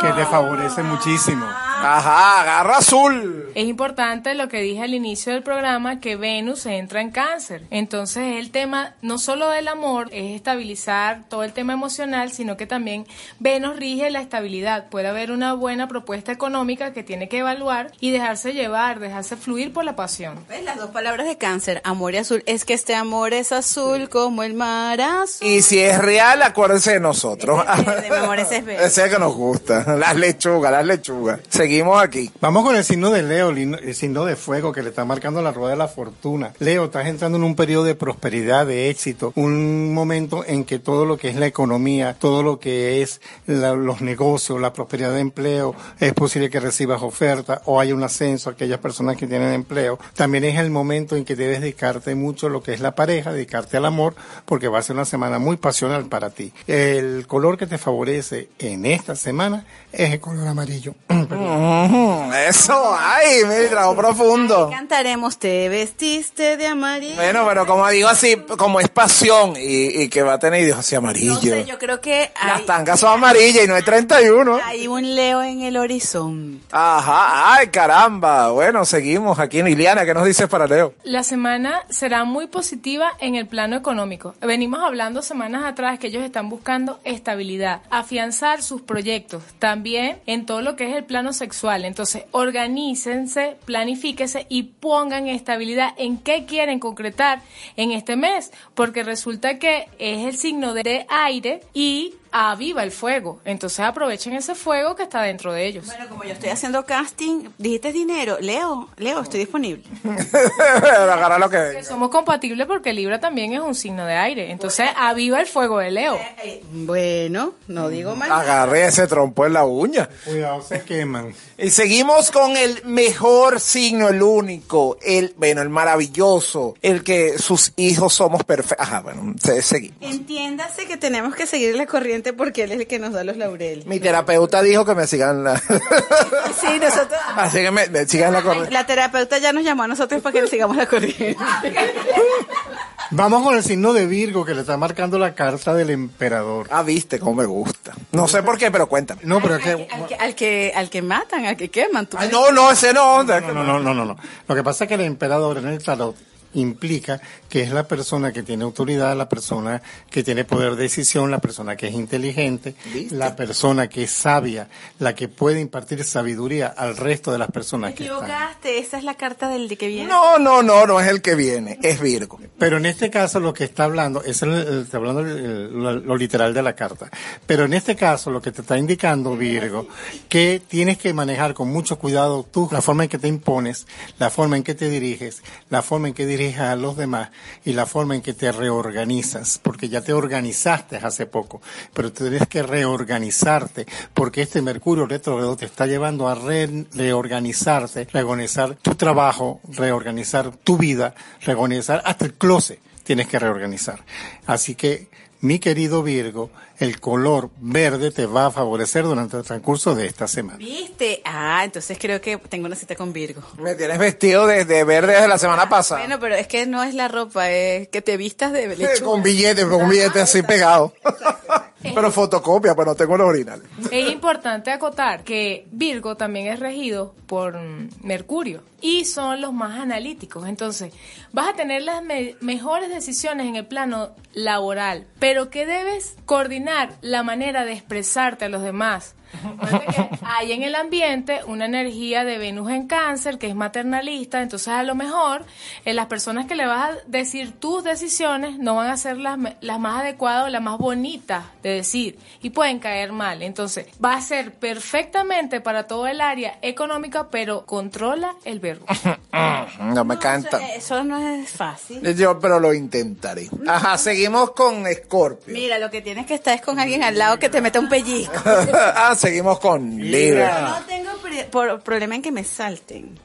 que te favorece muchísimo. Ajá, agarra azul. Es importante lo que dije al inicio del programa, que Venus entra en cáncer. Entonces el tema no solo del amor, es estabilizar todo el tema emocional, sino que también Venus rige la estabilidad. Puede haber una buena propuesta económica que tiene que evaluar y dejarse llevar, dejarse fluir por la pasión. ¿Ves las dos palabras de cáncer, amor y azul? Es que este amor es azul como el mar azul. Y si es real, acuérdense de nosotros. <laughs> Ese es verde, mi amor, ese es que nos gusta. Las lechugas, las lechugas. Seguimos seguimos aquí. Vamos con el signo de Leo, el signo de fuego que le está marcando la rueda de la fortuna. Leo, estás entrando en un periodo de prosperidad, de éxito, un momento en que todo lo que es la economía, todo lo que es la, los negocios, la prosperidad de empleo, es posible que recibas oferta o haya un ascenso a aquellas personas que tienen empleo. También es el momento en que debes dedicarte mucho a lo que es la pareja, dedicarte al amor, porque va a ser una semana muy pasional para ti. El color que te favorece en esta semana es el color amarillo. <clears throat> Eso, ay, me trago profundo. Cantaremos Te vestiste de amarillo. Bueno, pero como digo así, como es pasión y, y que va a tener Dios así amarillo. No sé, yo creo que hay, Las tangas son amarillas y no es 31. Hay un Leo en el horizonte. Ajá, ay, caramba. Bueno, seguimos aquí. Liliana, ¿qué nos dices para Leo? La semana será muy positiva en el plano económico. Venimos hablando semanas atrás que ellos están buscando estabilidad, afianzar sus proyectos, también en todo lo que es el plano sexual. Entonces, organícense, planifíquese y pongan estabilidad en qué quieren concretar en este mes, porque resulta que es el signo de aire y aviva el fuego. Entonces aprovechen ese fuego que está dentro de ellos. Bueno, como yo estoy haciendo casting, dijiste dinero. Leo, Leo, estoy disponible. <laughs> Agarra lo que Que venga. somos compatibles porque Libra también es un signo de aire. Entonces aviva el fuego de Leo. Bueno, no digo más. Agarré ese trompo en la uña. Cuidado, se queman. Y seguimos con el mejor signo, el único, el, bueno, el maravilloso, el que sus hijos somos perfectos. Ajá, bueno, se- seguimos. Entiéndase que tenemos que seguir la corriente porque él es el que nos da los laureles. Mi terapeuta dijo que me sigan la... Sí, nosotros. Así que me, me sigan la corriente. La terapeuta ya nos llamó a nosotros para que le sigamos la corriente. Vamos con el signo de Virgo que le está marcando la carta del emperador. Ah, viste cómo me gusta. No sé por qué, pero cuéntame. No, pero es que... Al que, al que, al que matan, al que queman. tú- Ay, no, no, ese no. No, no, no, no, no, no. Lo que pasa es que el emperador en el tarot implica que es la persona que tiene autoridad, la persona que tiene poder de decisión, la persona que es inteligente, ¿Viste? la persona que es sabia, la que puede impartir sabiduría al resto de las personas Te que están. equivocaste, esa es la carta del de que viene. No, no, no, no es el que viene, es Virgo. Pero en este caso lo que está hablando, es el, el- está hablando el- el- lo, lo literal de la carta. Pero en este caso lo que te está indicando Virgo, que tienes que manejar con mucho cuidado tú, la forma en que te impones, la forma en que te diriges, la forma en que diriges a los demás y la forma en que te reorganizas, porque ya te organizaste hace poco, pero tienes que reorganizarte, porque este Mercurio retrógrado te está llevando a re- reorganizarte, reorganizar tu trabajo, reorganizar tu vida, reorganizar hasta el closet tienes que reorganizar. Así que, mi querido Virgo, el color verde te va a favorecer durante el transcurso de esta semana. ¿Viste? Ah, entonces creo que tengo una cita con Virgo. Me tienes vestido de, de verde desde la semana pasada. Bueno, pero es que no es la ropa, es que te vistas de lechuga. con billetes, con billetes así pegados. Pero fotocopia, pues no tengo el original. Es importante acotar que Virgo también es regido por Mercurio y son los más analíticos. Entonces, vas a tener las me- mejores decisiones en el plano laboral, pero que debes coordinar la manera de expresarte a los demás. Que Hay en el ambiente una energía de Venus en cáncer que es maternalista, entonces a lo mejor eh, las personas que le vas a decir tus decisiones no van a ser las, las más adecuadas o las más bonitas de decir y pueden caer mal. Entonces va a ser perfectamente para todo el área económica, pero controla el verbo. <laughs> No me canta. Eso, eso no es fácil. Yo, pero lo intentaré. Ajá, seguimos con Scorpio. Mira, lo que tienes que estar es con alguien al lado que te meta un pellizco. <laughs> ah, seguimos con Libra. No tengo pre- por- problema en que me salten.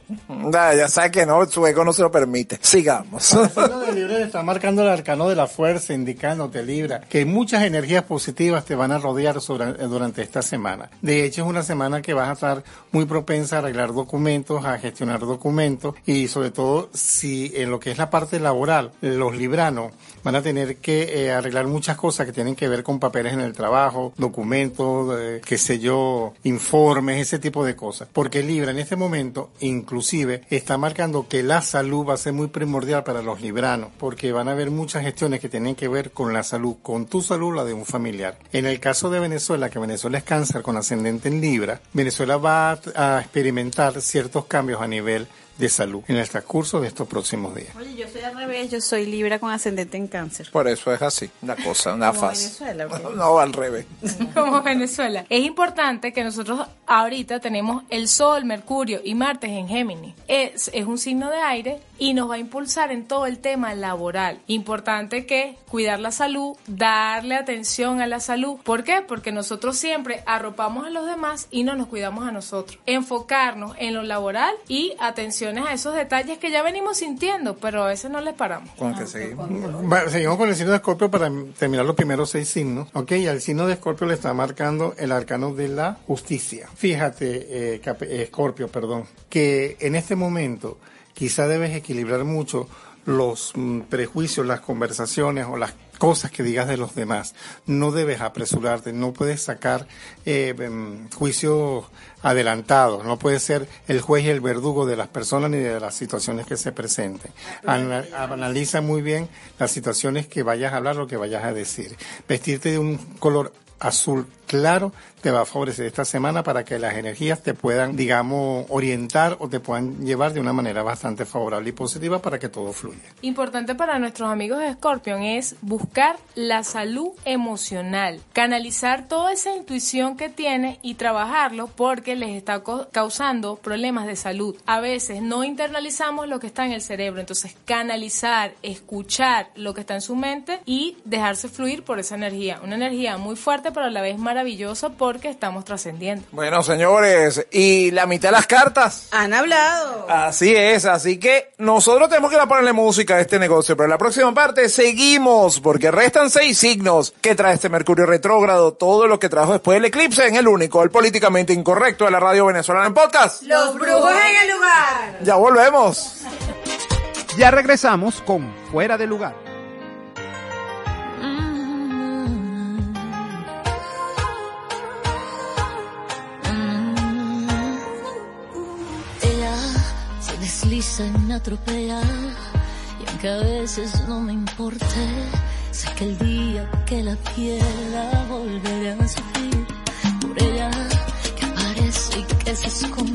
Ya, ya sabes que no, su ego no se lo permite. Sigamos. El signo de Libra está marcando el arcano de la fuerza, indicándote, Libra, que muchas energías positivas te van a rodear sobre- eh, durante esta semana. De hecho, es una semana que vas a estar muy propensa a arreglar documentos, a gestionar documentos y sobre todo si en lo que es la parte laboral, los libranos van a tener que eh, arreglar muchas cosas que tienen que ver con papeles en el trabajo, documentos, eh, qué sé yo, informes, ese tipo de cosas. Porque Libra en este momento inclusive está marcando que la salud va a ser muy primordial para los libranos, porque van a haber muchas gestiones que tienen que ver con la salud, con tu salud, la de un familiar. En el caso de Venezuela, que Venezuela es cáncer con ascendente en Libra, Venezuela va a, experimentar ciertos cambios a nivel de salud en el transcurso de estos próximos días. Oye, yo soy al revés, yo soy Libra con ascendente en cáncer. Por eso es así, una cosa, una Como fase. Venezuela, ¿ok? <laughs> No, al revés. <laughs> como Venezuela. Es importante que nosotros ahorita tenemos el Sol, Mercurio y Marte en Géminis. Es, es un signo de aire y nos va a impulsar en todo el tema laboral. Importante que cuidar la salud, darle atención a la salud. ¿Por qué? Porque nosotros siempre arropamos a los demás y no nos cuidamos a nosotros. Enfocarnos en lo laboral y atenciones a esos detalles que ya venimos sintiendo, pero a veces no les paramos. ¿Con qué seguimos? Con el signo de Escorpio para terminar los primeros seis signos. Ok, y al signo de Escorpio le está marcando el arcano de la justicia. Fíjate, eh, eh, Escorpio, perdón, que en este momento quizá debes equilibrar mucho los mm, prejuicios, las conversaciones o las cosas que digas de los demás. No debes apresurarte, no puedes sacar eh, em, juicios adelantados, no puedes ser el juez y el verdugo de las personas ni de las situaciones que se presenten. Ana- analiza muy bien las situaciones que vayas a hablar o que vayas a decir. Vestirte de un color azul claro te va a favorecer esta semana para que las energías te puedan, digamos, orientar o te puedan llevar de una manera bastante favorable y positiva para que todo fluya. Importante para nuestros amigos de Scorpion es buscar la salud emocional, canalizar toda esa intuición que tiene y trabajarlo porque les está causando problemas de salud. A veces no internalizamos lo que está en el cerebro, entonces canalizar, escuchar lo que está en su mente y dejarse fluir por esa energía. Una energía muy fuerte pero a la vez maravillosa porque estamos trascendiendo. Bueno, señores, y la mitad de las cartas. Han hablado. Así es, así que nosotros tenemos que ir a ponerle música a este negocio, pero en la próxima parte seguimos, porque restan seis signos que trae este Mercurio retrógrado, todo lo que trajo después del eclipse en el único, el políticamente incorrecto de la radio venezolana en podcast. Los brujos en el lugar. Ya volvemos. Ya regresamos con Fuera de Lugar. Desliza y me atropella. Y aunque a veces no me importe, sé que el día que la pierda volveré a sufrir por ella. Que aparece y que se esconde,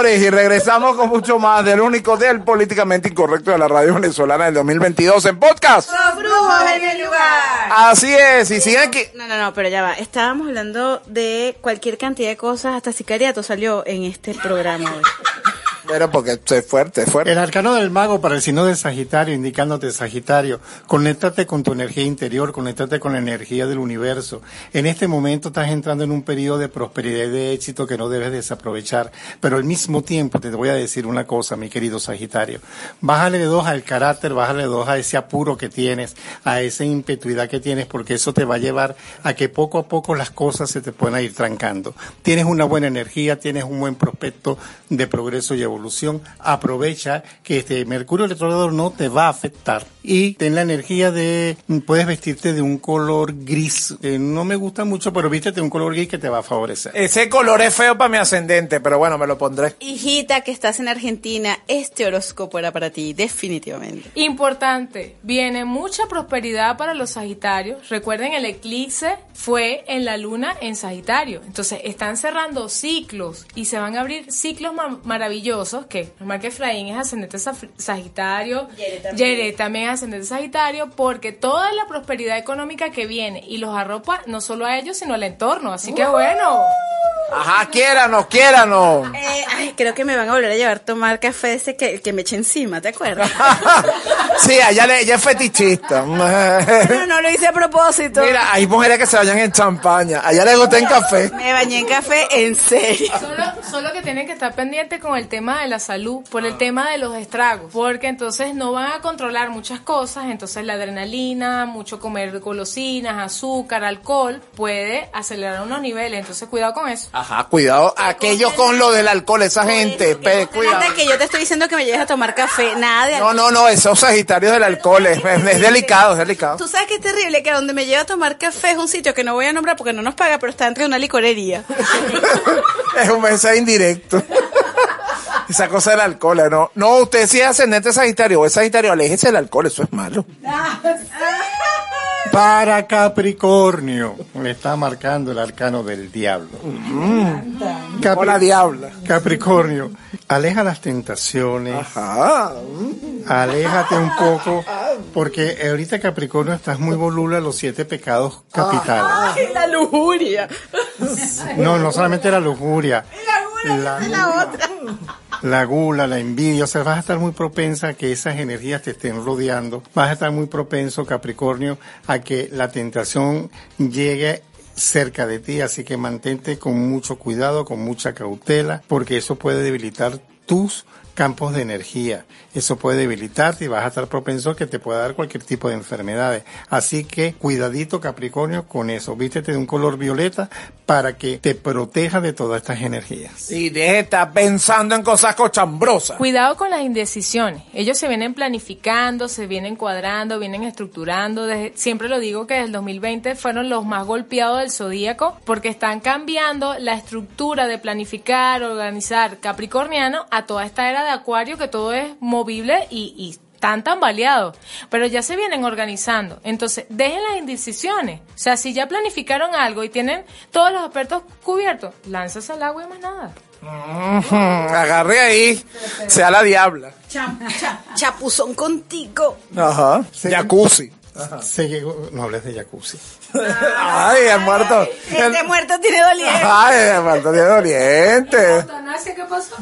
Señores, y regresamos con mucho más del único del políticamente incorrecto de la radio venezolana del 2022 en podcast. Los brujos en el lugar. Así es, y sigan aquí. No, no, no, pero ya va. Estábamos hablando de cualquier cantidad de cosas, hasta sicariato salió en este programa hoy. Pero porque es fuerte, es fuerte. El arcano del mago para el signo de Sagitario, indicándote Sagitario, conéctate con tu energía interior, conéctate con la energía del universo. En este momento estás entrando en un periodo de prosperidad y de éxito que no debes desaprovechar, pero al mismo tiempo te voy a decir una cosa, mi querido Sagitario. Bájale de dos al carácter, bájale de dos a ese apuro que tienes, a esa impetuidad que tienes, porque eso te va a llevar a que poco a poco las cosas se te puedan ir trancando. Tienes una buena energía, tienes un buen prospecto de progreso y evolución aprovecha que este Mercurio retrógrado no te va a afectar y ten la energía de puedes vestirte de un color gris. Eh, no me gusta mucho, pero vístete de un color gris que te va a favorecer. Ese color es feo para mi ascendente, pero bueno, me lo pondré. Hijita que estás en Argentina, este horóscopo era para ti, definitivamente. Importante, viene mucha prosperidad para los Sagitarios. Recuerden, el eclipse fue en la luna en Sagitario. Entonces, están cerrando ciclos y se van a abrir ciclos ma- maravillosos que normal que Efraín es ascendente sa- Sagitario, Yere también. es ascendente Sagitario, porque toda la prosperidad económica que viene y los arropa no solo a ellos, sino al entorno. Así que bueno. Ajá, quiéranos, quiéranos. Eh, ay, creo que me van a volver a llevar a tomar café ese que, que me eché encima, ¿te acuerdas? <laughs> Sí, ella, le, ella es fetichista. <laughs> no, no lo hice a propósito. Mira, hay mujeres que se bañan en champaña. A ella le gusta en café. Me bañé en café en serio. Solo, solo que tienen que estar pendientes con el tema de la salud, por el tema de los estragos, porque entonces no van a controlar muchas cosas, entonces la adrenalina, mucho comer golosinas, azúcar, alcohol, puede acelerar unos niveles, entonces cuidado con eso. Ajá, cuidado. Aquellos con lo del alcohol, esa gente. pe- cuidado. Que yo te estoy diciendo que me lleves a tomar café, nada de No, no, no, esos sagitarios del alcohol. Es, es- es delicado, es delicado. Tú sabes que es terrible que a donde me lleva a tomar café es un sitio que no voy a nombrar porque no nos paga, pero está entre una licorería. <laughs> Es un mensaje indirecto. Esa cosa del alcohol, ¿no? No, usted sí es ascendente sagitario o es sagitario, aléjese del alcohol, eso es malo. Para Capricornio, le está marcando el arcano del diablo. Capri- Hola, diabla. Capricornio, aleja las tentaciones. Ajá. Aléjate un poco, porque ahorita Capricornio estás muy voluble a los siete pecados capitales. Ay, la lujuria. No, no solamente la lujuria. La gula, la gula, la envidia, o sea, vas a estar muy propensa a que esas energías te estén rodeando. Vas a estar muy propenso, Capricornio, a que la tentación llegue cerca de ti, así que mantente con mucho cuidado, con mucha cautela, porque eso puede debilitar tus campos de energía. Eso puede debilitarte y vas a estar propenso a que te pueda dar cualquier tipo de enfermedades. Así que cuidadito Capricornio con eso. Vístete de un color violeta para que te proteja de todas estas energías. Y deje de estar pensando en cosas cochambrosas. Cuidado con las indecisiones. Ellos se vienen planificando, se vienen cuadrando, vienen estructurando. Desde- siempre lo digo que desde el 2020 fueron los más golpeados del zodíaco porque están cambiando la estructura de planificar, organizar capricorniano a toda esta era de acuario que todo es movible y, y tan tambaleado, pero ya se vienen organizando. Entonces, dejen las indecisiones. O sea, si ya planificaron algo y tienen todos los aspectos cubiertos, lánzase al agua y más nada. Ujú, Agarre ahí, sea la diabla. Chapuzón contigo. Ajá. Jacuzzi. Se llegó, no hables de jacuzzi. Ay, el muerto. Este muerto tiene doliente. Ay, el muerto tiene doliente. ¿qué pasó?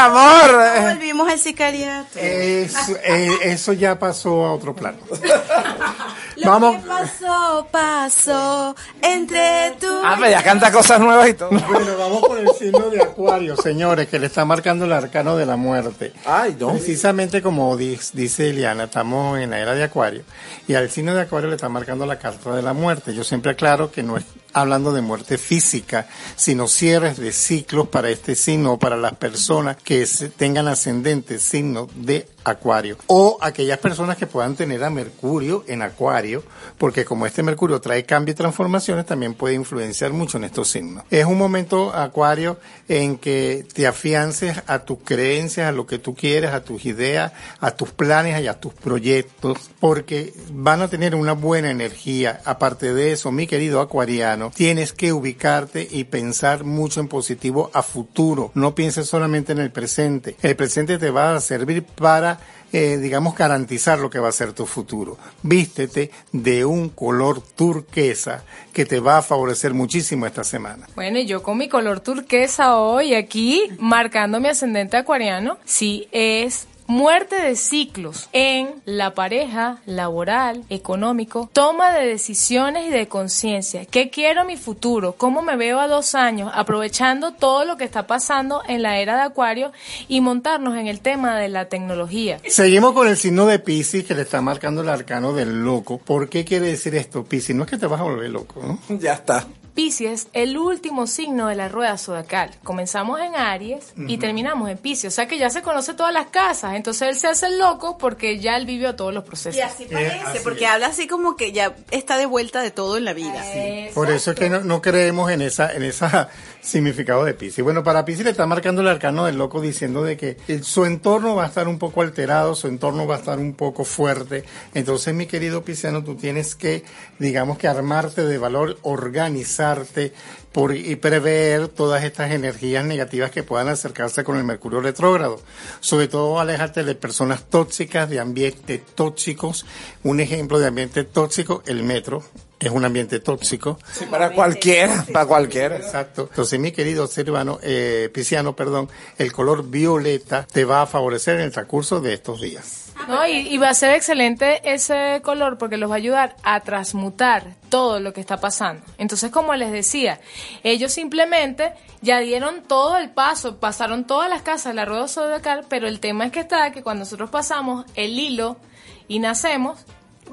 Amor. Volvimos al sicariato. Eso, eh, eso ya pasó a otro plano. <laughs> Lo Vamos. que pasó, pasó entre tú. Ah, pero ya canta cosas nuevas y todo. Bueno, vamos por el signo de Acuario, señores, que le está marcando el arcano de la muerte. Ay, no. Precisamente como dice Eliana, estamos en la era de Acuario y al signo de Acuario le está marcando la carta de la muerte. Yo siempre aclaro que no es hablando de muerte física, sino cierres de ciclos para este signo o para las personas que tengan ascendente signo de Acuario. O aquellas personas que puedan tener a Mercurio en Acuario, porque como este Mercurio trae cambio y transformaciones, también puede influenciar mucho en estos signos. Es un momento, Acuario, en que te afiances a tus creencias, a lo que tú quieres, a tus ideas, a tus planes y a tus proyectos, porque van a tener una buena energía. Aparte de eso, mi querido acuariano, tienes que ubicarte y pensar mucho en positivo a futuro. No pienses solamente en el presente. El presente te va a servir para eh, digamos, garantizar lo que va a ser tu futuro. Vístete de un color turquesa que te va a favorecer muchísimo esta semana. Bueno, y yo con mi color turquesa hoy aquí, marcando mi ascendente acuariano, sí es muerte de ciclos en la pareja, laboral, económico, toma de decisiones y de conciencia. ¿Qué quiero mi futuro? ¿Cómo me veo a dos años? Aprovechando todo lo que está pasando en la era de Acuario y montarnos en el tema de la tecnología. Seguimos con el signo de Pisces que le está marcando el arcano del loco. ¿Por qué quiere decir esto, Pisces? No es que te vas a volver loco, ¿no? Ya está. Pisces, el último signo de la rueda zodiacal. Comenzamos en Aries y terminamos en Pisces. O sea que ya se conoce todas las casas. Entonces él se hace el loco porque ya él vivió todos los procesos. Y así parece, porque habla así como que ya está de vuelta de todo en la vida. Por eso es que no, no creemos en esa, en esa significado de Pisces. Bueno, para Pisces le está marcando el arcano del loco diciendo de que su entorno va a estar un poco alterado, su entorno va a estar un poco fuerte. Entonces, mi querido Pisciano, tú tienes que, digamos que armarte de valor, organizarte por, y prever todas estas energías negativas que puedan acercarse con el Mercurio retrógrado. Sobre todo, aléjate de personas tóxicas, de ambientes tóxicos. Un ejemplo de ambiente tóxico, el metro. Es un ambiente tóxico. para cualquiera, para cualquiera. Exacto. Entonces, mi querido ser humano, eh, pisciano, perdón, el color violeta te va a favorecer en el transcurso de estos días. No, y, y va a ser excelente ese color porque los va a ayudar a transmutar todo lo que está pasando. Entonces, como les decía, ellos simplemente ya dieron todo el paso, pasaron todas las casas de la rueda zodiacal, pero el tema es que está que cuando nosotros pasamos el hilo y nacemos,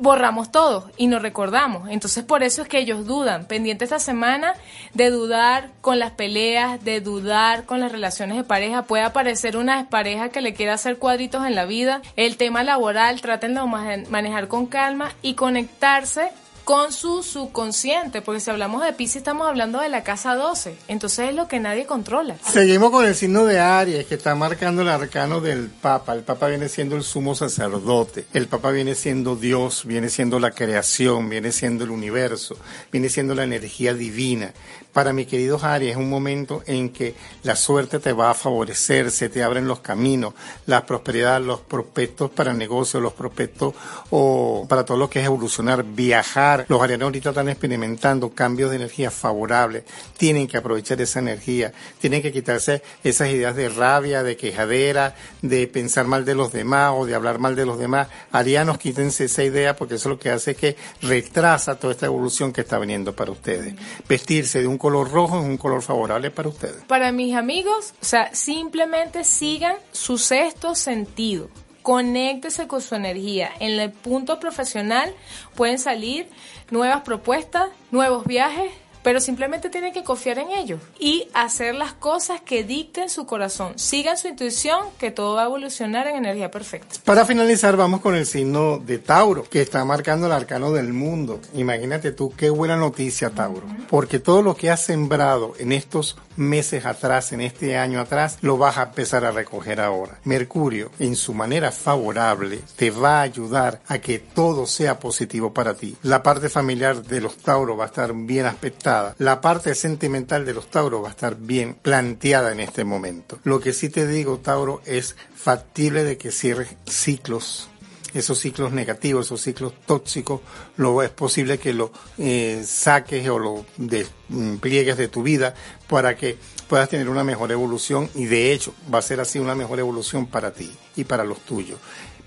borramos todo y nos recordamos. Entonces por eso es que ellos dudan. Pendiente esta semana de dudar con las peleas, de dudar con las relaciones de pareja. Puede aparecer una pareja que le quiera hacer cuadritos en la vida. El tema laboral, trátenlo de ma- manejar con calma y conectarse con su subconsciente, porque si hablamos de Pisces estamos hablando de la casa 12, entonces es lo que nadie controla. Seguimos con el signo de Aries, que está marcando el arcano del Papa. El Papa viene siendo el sumo sacerdote. El Papa viene siendo Dios, viene siendo la creación, viene siendo el universo, viene siendo la energía divina. Para mi querido Aries, es un momento en que la suerte te va a favorecer, se te abren los caminos, la prosperidad, los prospectos para negocios, los prospectos o para todo lo que es evolucionar, viajar. Los arianos ahorita están experimentando cambios de energía favorables. Tienen que aprovechar esa energía. Tienen que quitarse esas ideas de rabia, de quejadera, de pensar mal de los demás o de hablar mal de los demás. Arianos, quítense esa idea porque eso lo que hace es que retrasa toda esta evolución que está viniendo para ustedes. Vestirse de un color rojo es un color favorable para ustedes. Para mis amigos, o sea, simplemente sigan su sexto sentido. Conéctese con su energía. En el punto profesional pueden salir nuevas propuestas, nuevos viajes, pero simplemente tienen que confiar en ellos y hacer las cosas que dicten su corazón. Sigan su intuición, que todo va a evolucionar en energía perfecta. Para finalizar, vamos con el signo de Tauro, que está marcando el arcano del mundo. Imagínate tú, qué buena noticia, Tauro. Porque todo lo que has sembrado en estos meses atrás, en este año atrás, lo vas a empezar a recoger ahora. Mercurio, en su manera favorable, te va a ayudar a que todo sea positivo para ti. La parte familiar de los Tauros va a estar bien aspectada. La parte sentimental de los Tauros va a estar bien planteada en este momento. Lo que sí te digo, Tauro, es factible de que cierres ciclos esos ciclos negativos, esos ciclos tóxicos, lo es posible que lo eh, saques o lo despliegues de tu vida para que puedas tener una mejor evolución y de hecho va a ser así una mejor evolución para ti y para los tuyos.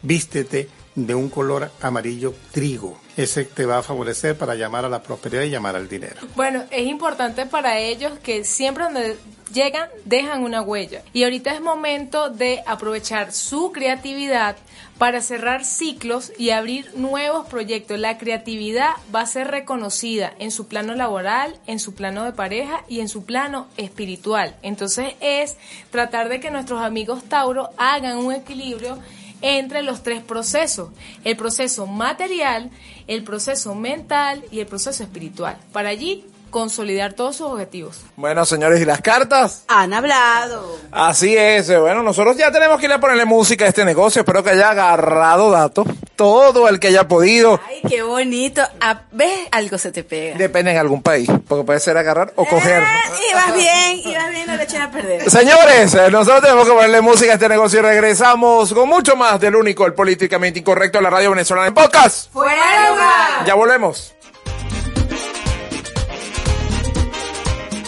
Vístete de un color amarillo trigo. Ese te va a favorecer para llamar a la prosperidad y llamar al dinero. Bueno, es importante para ellos que siempre donde llegan dejan una huella. Y ahorita es momento de aprovechar su creatividad para cerrar ciclos y abrir nuevos proyectos. La creatividad va a ser reconocida en su plano laboral, en su plano de pareja y en su plano espiritual. Entonces es tratar de que nuestros amigos Tauro hagan un equilibrio entre los tres procesos, el proceso material, el proceso mental y el proceso espiritual. Para allí consolidar todos sus objetivos. Bueno, señores, ¿y las cartas? Han hablado. Así es, eh, bueno, nosotros ya tenemos que ir a ponerle música a este negocio, espero que haya agarrado datos, todo el que haya podido, Ay, qué bonito. Ah, ¿Ves? Algo se te pega. depende en algún país, porque puede ser agarrar o coger. Ah, ibas bien, ibas bien, no le eches a perder. Señores, eh, nosotros tenemos que ponerle música a este negocio y regresamos con mucho más del único, el políticamente incorrecto de la radio venezolana en podcast. ¡Fuera de lugar! Ya volvemos.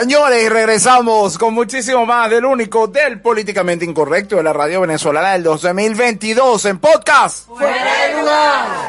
Señores, regresamos con muchísimo más del único, del políticamente incorrecto de la radio venezolana del 2022 en podcast.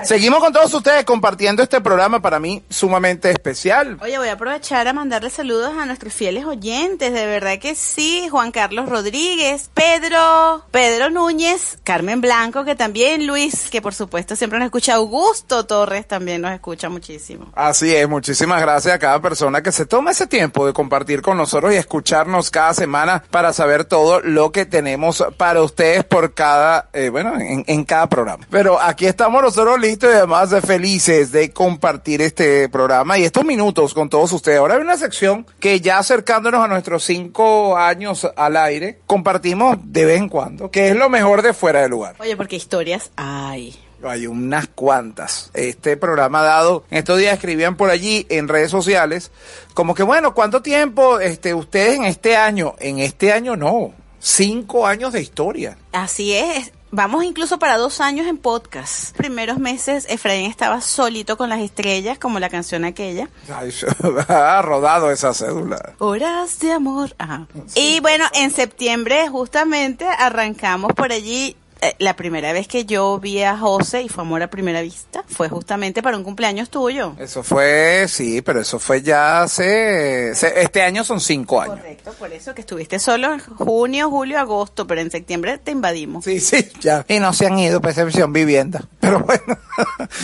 Seguimos con todos ustedes compartiendo este programa para mí sumamente especial. Oye, voy a aprovechar a mandarle saludos a nuestros fieles oyentes, de verdad que sí, Juan Carlos Rodríguez, Pedro, Pedro Núñez, Carmen Blanco, que también, Luis, que por supuesto siempre nos escucha, Augusto Torres también nos escucha muchísimo. Así es, muchísimas gracias a cada persona que se toma ese tiempo de compartir con nosotros y escucharnos cada semana para saber todo lo que tenemos para ustedes por cada, eh, bueno, en, en cada programa. Pero aquí estamos nosotros listos y además de felices de compartir este programa y estos minutos con todos ustedes. Ahora hay una sección que ya acercándonos a nuestros cinco años al aire, compartimos de vez en cuando, que es lo mejor de fuera de lugar. Oye, porque historias hay. Hay unas cuantas. Este programa dado, en estos días escribían por allí en redes sociales, como que bueno, ¿cuánto tiempo este, ustedes en este año? En este año no, cinco años de historia. Así es. Vamos incluso para dos años en podcast. Primeros meses, Efraín estaba solito con las estrellas, como la canción aquella. Ay, <laughs> ha rodado esa cédula. Horas de amor. Ajá. Y bueno, en septiembre justamente arrancamos por allí. Eh, La primera vez que yo vi a José y fue amor a primera vista fue justamente para un cumpleaños tuyo. Eso fue, sí, pero eso fue ya hace, se- este año son cinco años. Correcto, por eso que estuviste solo en junio, julio, agosto, pero en septiembre te invadimos. Sí, sí, ya. Y no se han ido, percepción vivienda. Pero bueno. <laughs>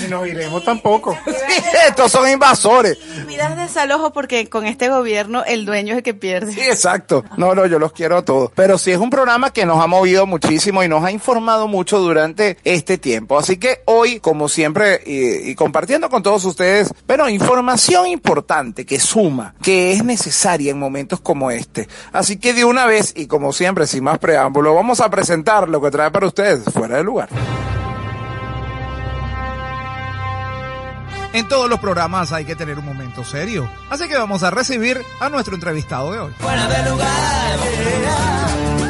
Y nos iremos tampoco. <laughs> Sí, estos son invasores. Vidas desalojo porque con este gobierno el dueño es el que pierde. Sí, exacto. No, no, yo los quiero a todos. Pero sí es un programa que nos ha movido muchísimo y nos ha informado mucho durante este tiempo. Así que hoy, como siempre, y, y compartiendo con todos ustedes, bueno, información importante que suma, que es necesaria en momentos como este. Así que de una vez, y como siempre, sin más preámbulo, vamos a presentar lo que trae para ustedes fuera de lugar. En todos los programas hay que tener un momento serio. Así que vamos a recibir a nuestro entrevistado de hoy. Fuera de lugar.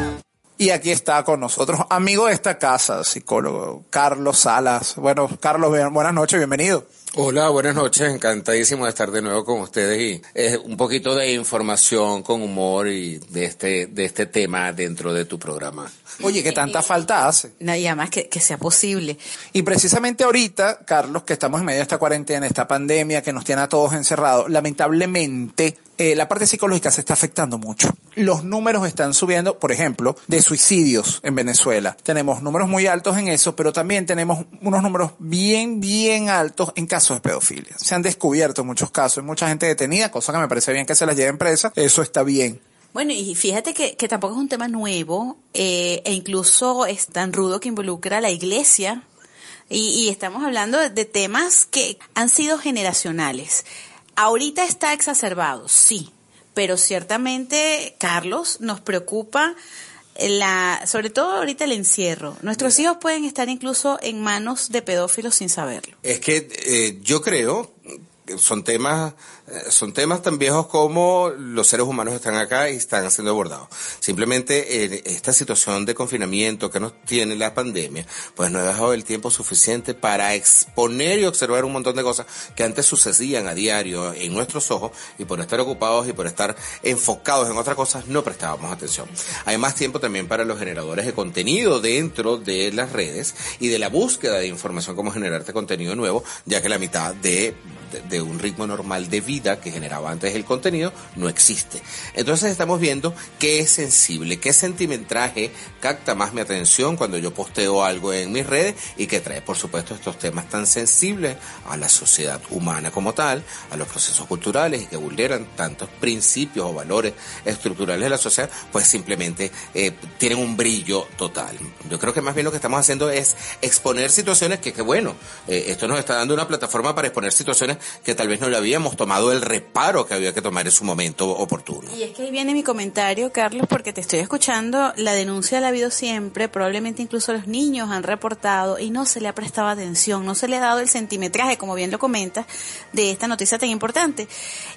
Y aquí está con nosotros, amigo de esta casa, psicólogo Carlos Salas. Bueno, Carlos, buenas noches, bienvenido. Hola, buenas noches, encantadísimo de estar de nuevo con ustedes y eh, un poquito de información con humor y de este, de este tema dentro de tu programa. Oye, que tanta falta hace. No, y además que, que sea posible. Y precisamente ahorita, Carlos, que estamos en medio de esta cuarentena, esta pandemia que nos tiene a todos encerrados, lamentablemente eh, la parte psicológica se está afectando mucho. Los números están subiendo, por ejemplo, de suicidios en Venezuela. Tenemos números muy altos en eso, pero también tenemos unos números bien, bien altos en casos de pedofilia. Se han descubierto muchos casos, mucha gente detenida, cosa que me parece bien que se las lleven presa. Eso está bien. Bueno, y fíjate que, que tampoco es un tema nuevo eh, e incluso es tan rudo que involucra a la iglesia y, estamos hablando de temas que han sido generacionales. Ahorita está exacerbado, sí, pero ciertamente, Carlos, nos preocupa la, sobre todo ahorita el encierro. Nuestros hijos pueden estar incluso en manos de pedófilos sin saberlo. Es que eh, yo creo que son temas, son temas tan viejos como los seres humanos están acá y están siendo abordados. Simplemente eh, esta situación de confinamiento que nos tiene la pandemia, pues no ha dejado el tiempo suficiente para exponer y observar un montón de cosas que antes sucedían a diario en nuestros ojos y por estar ocupados y por estar enfocados en otras cosas no prestábamos atención. Hay más tiempo también para los generadores de contenido dentro de las redes y de la búsqueda de información cómo generarte contenido nuevo, ya que la mitad de, de un ritmo normal de vida que generaba antes el contenido no existe. Entonces estamos viendo qué es sensible, qué sentimentraje capta más mi atención cuando yo posteo algo en mis redes y que trae, por supuesto, estos temas tan sensibles a la sociedad humana como tal, a los procesos culturales y que vulneran tantos principios o valores estructurales de la sociedad, pues simplemente eh, tienen un brillo total. Yo creo que más bien lo que estamos haciendo es exponer situaciones que, que bueno, eh, esto nos está dando una plataforma para exponer situaciones que tal vez no le habíamos tomado el reparo que había que tomar en su momento oportuno. Y es que ahí viene mi comentario, Carlos, porque te estoy escuchando, la denuncia la ha habido siempre, probablemente incluso los niños han reportado y no se le ha prestado atención, no se le ha dado el centimetraje, como bien lo comentas, de esta noticia tan importante.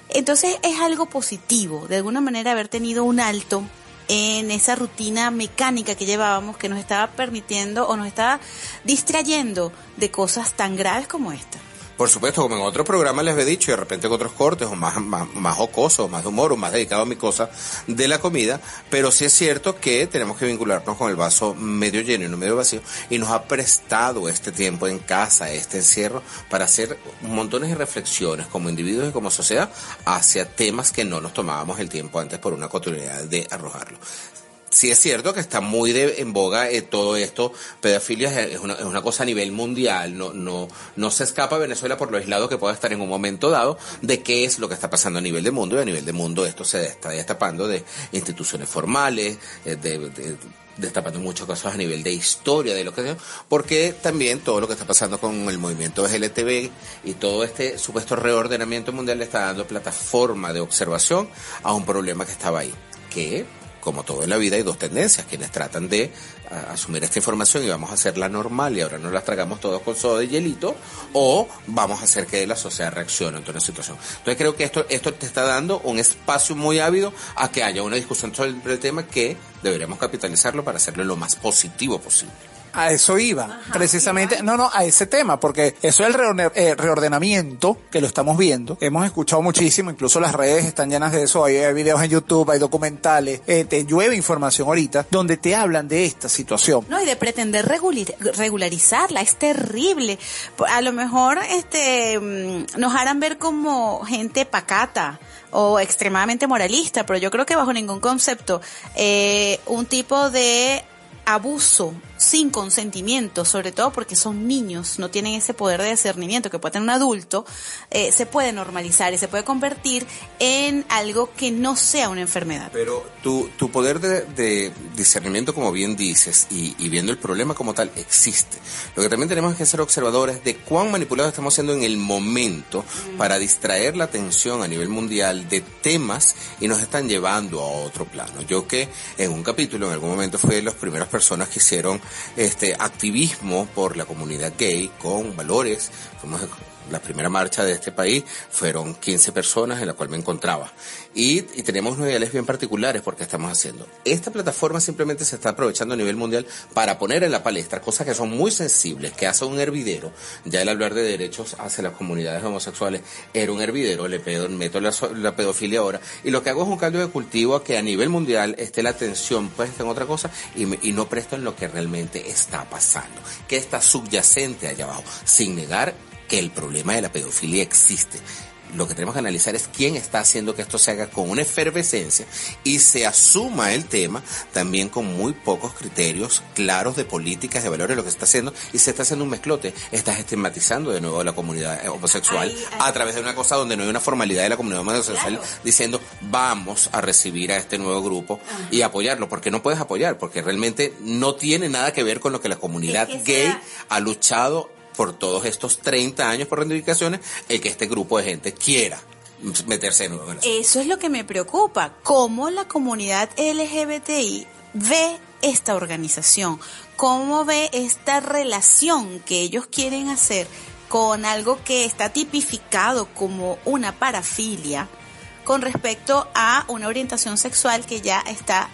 Entonces es algo positivo, de alguna manera haber tenido un alto en esa rutina mecánica que llevábamos que nos estaba permitiendo o nos estaba distrayendo de cosas tan graves como esta. Por supuesto, como en otros programas les he dicho, y de repente en otros cortes, o más, más, más jocosos, más de humor, o más dedicado a mi cosa de la comida, pero sí es cierto que tenemos que vincularnos con el vaso medio lleno y no medio vacío, y nos ha prestado este tiempo en casa, este encierro, para hacer montones de reflexiones como individuos y como sociedad hacia temas que no nos tomábamos el tiempo antes por una cotidianidad de arrojarlo sí es cierto que está muy de, en boga eh, todo esto. Pedofilia es una, es una, cosa a nivel mundial. No, no, no se escapa Venezuela por lo aislado que pueda estar en un momento dado de qué es lo que está pasando a nivel de mundo. Y a nivel de mundo esto se está destapando de instituciones formales, eh, de, de destapando muchos casos a nivel de historia de lo que porque también todo lo que está pasando con el movimiento LTV y todo este supuesto reordenamiento mundial le está dando plataforma de observación a un problema que estaba ahí, que como todo en la vida, hay dos tendencias, quienes tratan de asumir esta información y vamos a hacerla normal y ahora nos la tragamos todos con soda y hielito, o vamos a hacer que la sociedad reaccione ante una situación. Entonces creo que esto, esto te está dando un espacio muy ávido a que haya una discusión sobre el tema que deberíamos capitalizarlo para hacerlo lo más positivo posible. A eso iba, precisamente, no, no, a ese tema, porque eso es el eh, reordenamiento que lo estamos viendo. Hemos escuchado muchísimo, incluso las redes están llenas de eso. Hay, videos en YouTube, hay documentales, eh, te llueve información ahorita donde te hablan de esta situación. No, y de pretender regularizarla, es terrible. A lo mejor este mm, nos harán ver como gente pacata o extremadamente moralista, pero yo creo que bajo ningún concepto eh, un tipo de abuso sin consentimiento, sobre todo porque son niños, no tienen ese poder de discernimiento que puede tener un adulto, eh, se puede normalizar y se puede convertir en algo que no sea una enfermedad. Pero tu, tu poder de, discernimiento, como bien dices, y, y, viendo el problema como tal, existe. Lo que también tenemos que ser observadores de cuán manipulados estamos siendo en el momento mm. para distraer la atención a nivel mundial de temas y nos están llevando a otro plano. Yo que en un capítulo, en algún momento, fui de las primeras personas que hicieron este activismo por la comunidad gay con valores, fuimos la primera marcha de este país fueron 15 personas en la cual me encontraba. Y, y tenemos unos ideales bien particulares porque estamos haciendo. Esta plataforma simplemente se está aprovechando a nivel mundial para poner en la palestra cosas que son muy sensibles, que hace un hervidero. Ya el hablar de derechos hacia las comunidades homosexuales era un hervidero, le pedo, meto la, la pedofilia ahora. Y lo que hago es un cambio de cultivo a que a nivel mundial esté la atención puesta en otra cosa y, y no presto en lo que realmente está pasando, que está subyacente allá abajo, sin negar que el problema de la pedofilia existe. Lo que tenemos que analizar es quién está haciendo que esto se haga con una efervescencia y se asuma el tema también con muy pocos criterios claros de políticas, de valores, lo que se está haciendo y se está haciendo un mezclote. Estás estigmatizando de nuevo a la comunidad homosexual a través de una cosa donde no hay una formalidad de la comunidad homosexual diciendo vamos a recibir a este nuevo grupo y apoyarlo, porque no puedes apoyar, porque realmente no tiene nada que ver con lo que la comunidad gay ha luchado por todos estos 30 años por reivindicaciones, el que este grupo de gente quiera meterse en nuevo. Eso es lo que me preocupa, cómo la comunidad LGBTI ve esta organización, cómo ve esta relación que ellos quieren hacer con algo que está tipificado como una parafilia con respecto a una orientación sexual que ya está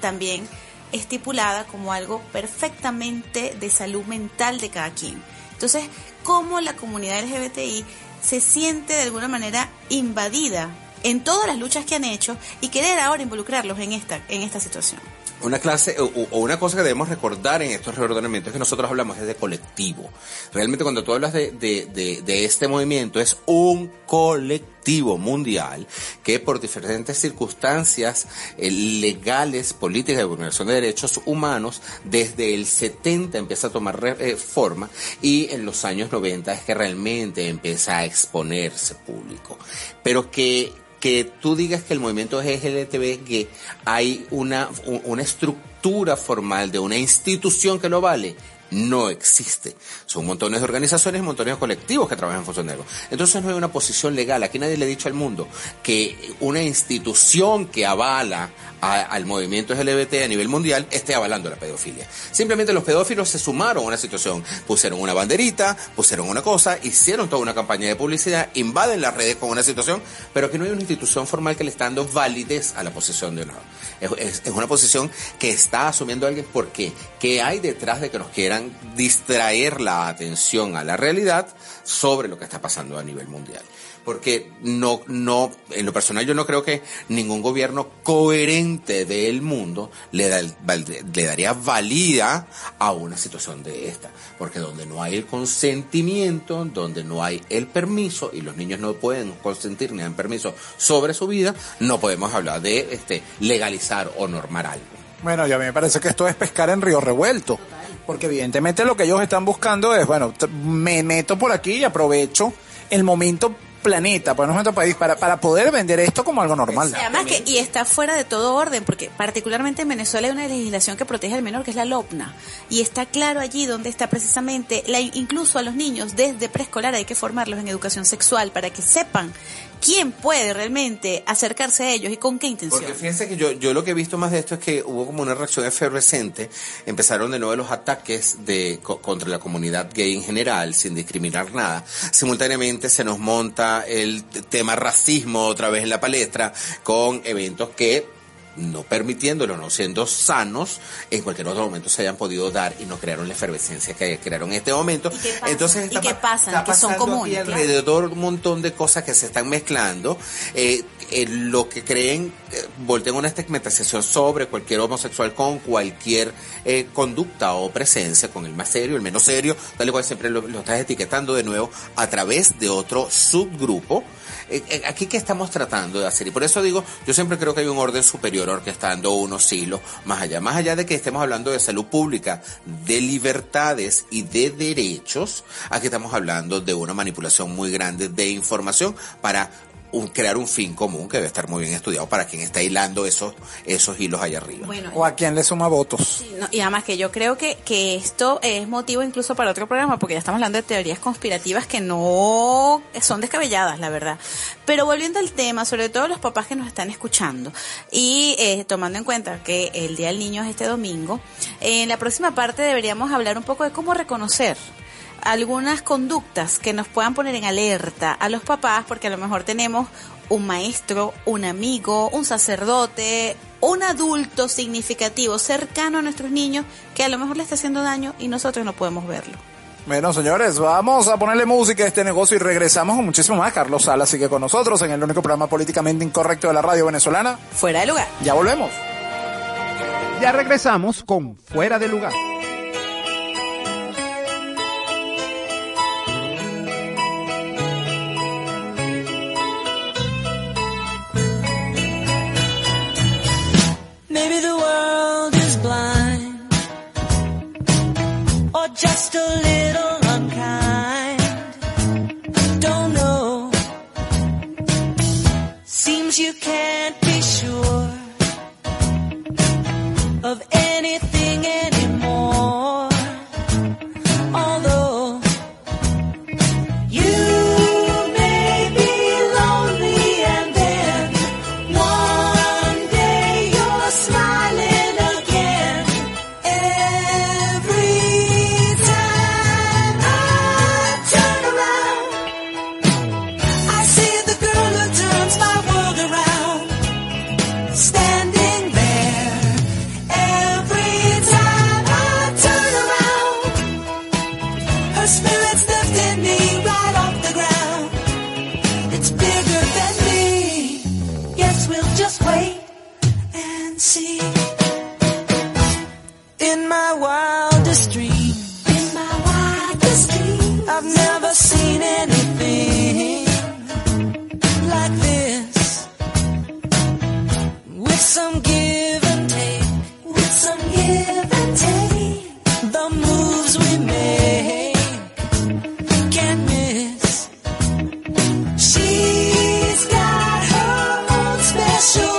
también estipulada como algo perfectamente de salud mental de cada quien. Entonces, ¿cómo la comunidad LGBTI se siente de alguna manera invadida en todas las luchas que han hecho y querer ahora involucrarlos en esta, en esta situación? Una clase o, una cosa que debemos recordar en estos reordenamientos es que nosotros hablamos de colectivo. Realmente cuando tú hablas de, de, de, este movimiento es un colectivo mundial que por diferentes circunstancias eh, legales, políticas de vulneración de derechos humanos, desde el 70 empieza a tomar eh, forma y en los años 90 es que realmente empieza a exponerse público. Pero que que tú digas que el movimiento es LGTB, hay una, una estructura formal de una institución que lo vale. no existe. Son montones de organizaciones y montones de colectivos que trabajan en función de algo. Entonces no hay una posición legal. Aquí nadie le ha dicho al mundo que una institución que avala al movimiento LGBT a nivel mundial esté avalando la pedofilia. Simplemente los pedófilos se sumaron a una situación, pusieron una banderita, pusieron una cosa, hicieron toda una campaña de publicidad, invaden las redes con una situación, pero que no hay una institución formal que le está dando validez a la posición de uno. Es, es una posición que está asumiendo alguien porque ¿qué hay detrás de que nos quieran distraer la atención a la realidad sobre lo que está pasando a nivel mundial? porque no, no, en lo personal yo no creo que ningún gobierno coherente del mundo le, da, le daría valida a una situación de esta, porque donde no hay el consentimiento, donde no hay el permiso y los niños no pueden consentir ni dan permiso sobre su vida, no podemos hablar de este legalizar o normar algo. Bueno, ya a mí me parece que esto es pescar en río revuelto. Porque evidentemente lo que ellos están buscando es, bueno, me meto por aquí y aprovecho el momento planeta, pues nuestro país, para, para poder vender esto como algo normal. además que, y está fuera de todo orden, porque particularmente en Venezuela hay una legislación que protege al menor, que es la LOPNA, y está claro allí donde está precisamente, la, incluso a los niños desde preescolar hay que formarlos en educación sexual para que sepan quién puede realmente acercarse a ellos y con qué intención. Porque fíjense que yo, yo lo que he visto más de esto es que hubo como una reacción efervescente, empezaron de nuevo los ataques de, contra la comunidad gay en general, sin discriminar nada. Simultáneamente se nos monta el tema racismo otra vez en la palestra, con eventos que no permitiéndolo, no siendo sanos, en cualquier otro momento se hayan podido dar y no crearon la efervescencia que crearon en este momento. ¿Y qué pasa? Entonces, ¿Y qué pasa? que son comunes. alrededor un montón de cosas que se están mezclando. Eh, lo que creen, eh, voltean una estigmatización sobre cualquier homosexual con cualquier eh, conducta o presencia, con el más serio, el menos serio, tal y cual siempre lo, lo estás etiquetando de nuevo a través de otro subgrupo eh, eh, aquí qué estamos tratando de hacer. Y por eso digo, yo siempre creo que hay un orden superior orquestando unos hilos más allá. Más allá de que estemos hablando de salud pública, de libertades y de derechos, aquí estamos hablando de una manipulación muy grande de información para crear un fin común que debe estar muy bien estudiado para quien está hilando esos, esos hilos allá arriba. o a quien le suma votos. y además que yo creo que, que esto es motivo incluso para otro programa, porque ya estamos hablando de teorías conspirativas que no son descabelladas, la verdad. Pero volviendo al tema, sobre todo los papás que nos están escuchando, y eh, tomando en cuenta que el Día del Niño es este domingo, en la próxima parte deberíamos hablar un poco de cómo reconocer algunas conductas que nos puedan poner en alerta a los papás, porque a lo mejor tenemos un maestro, un amigo, un sacerdote, un adulto significativo cercano a nuestros niños que a lo mejor le está haciendo daño y nosotros no podemos verlo. Bueno, señores, vamos a ponerle música a este negocio y regresamos con muchísimo más. Carlos Sala sigue con nosotros en el único programa políticamente incorrecto de la radio venezolana. Fuera de lugar. Ya volvemos. Ya regresamos con Fuera de lugar. Maybe the world is blind or just a little unkind. Don't know. Seems you can't be sure of anything special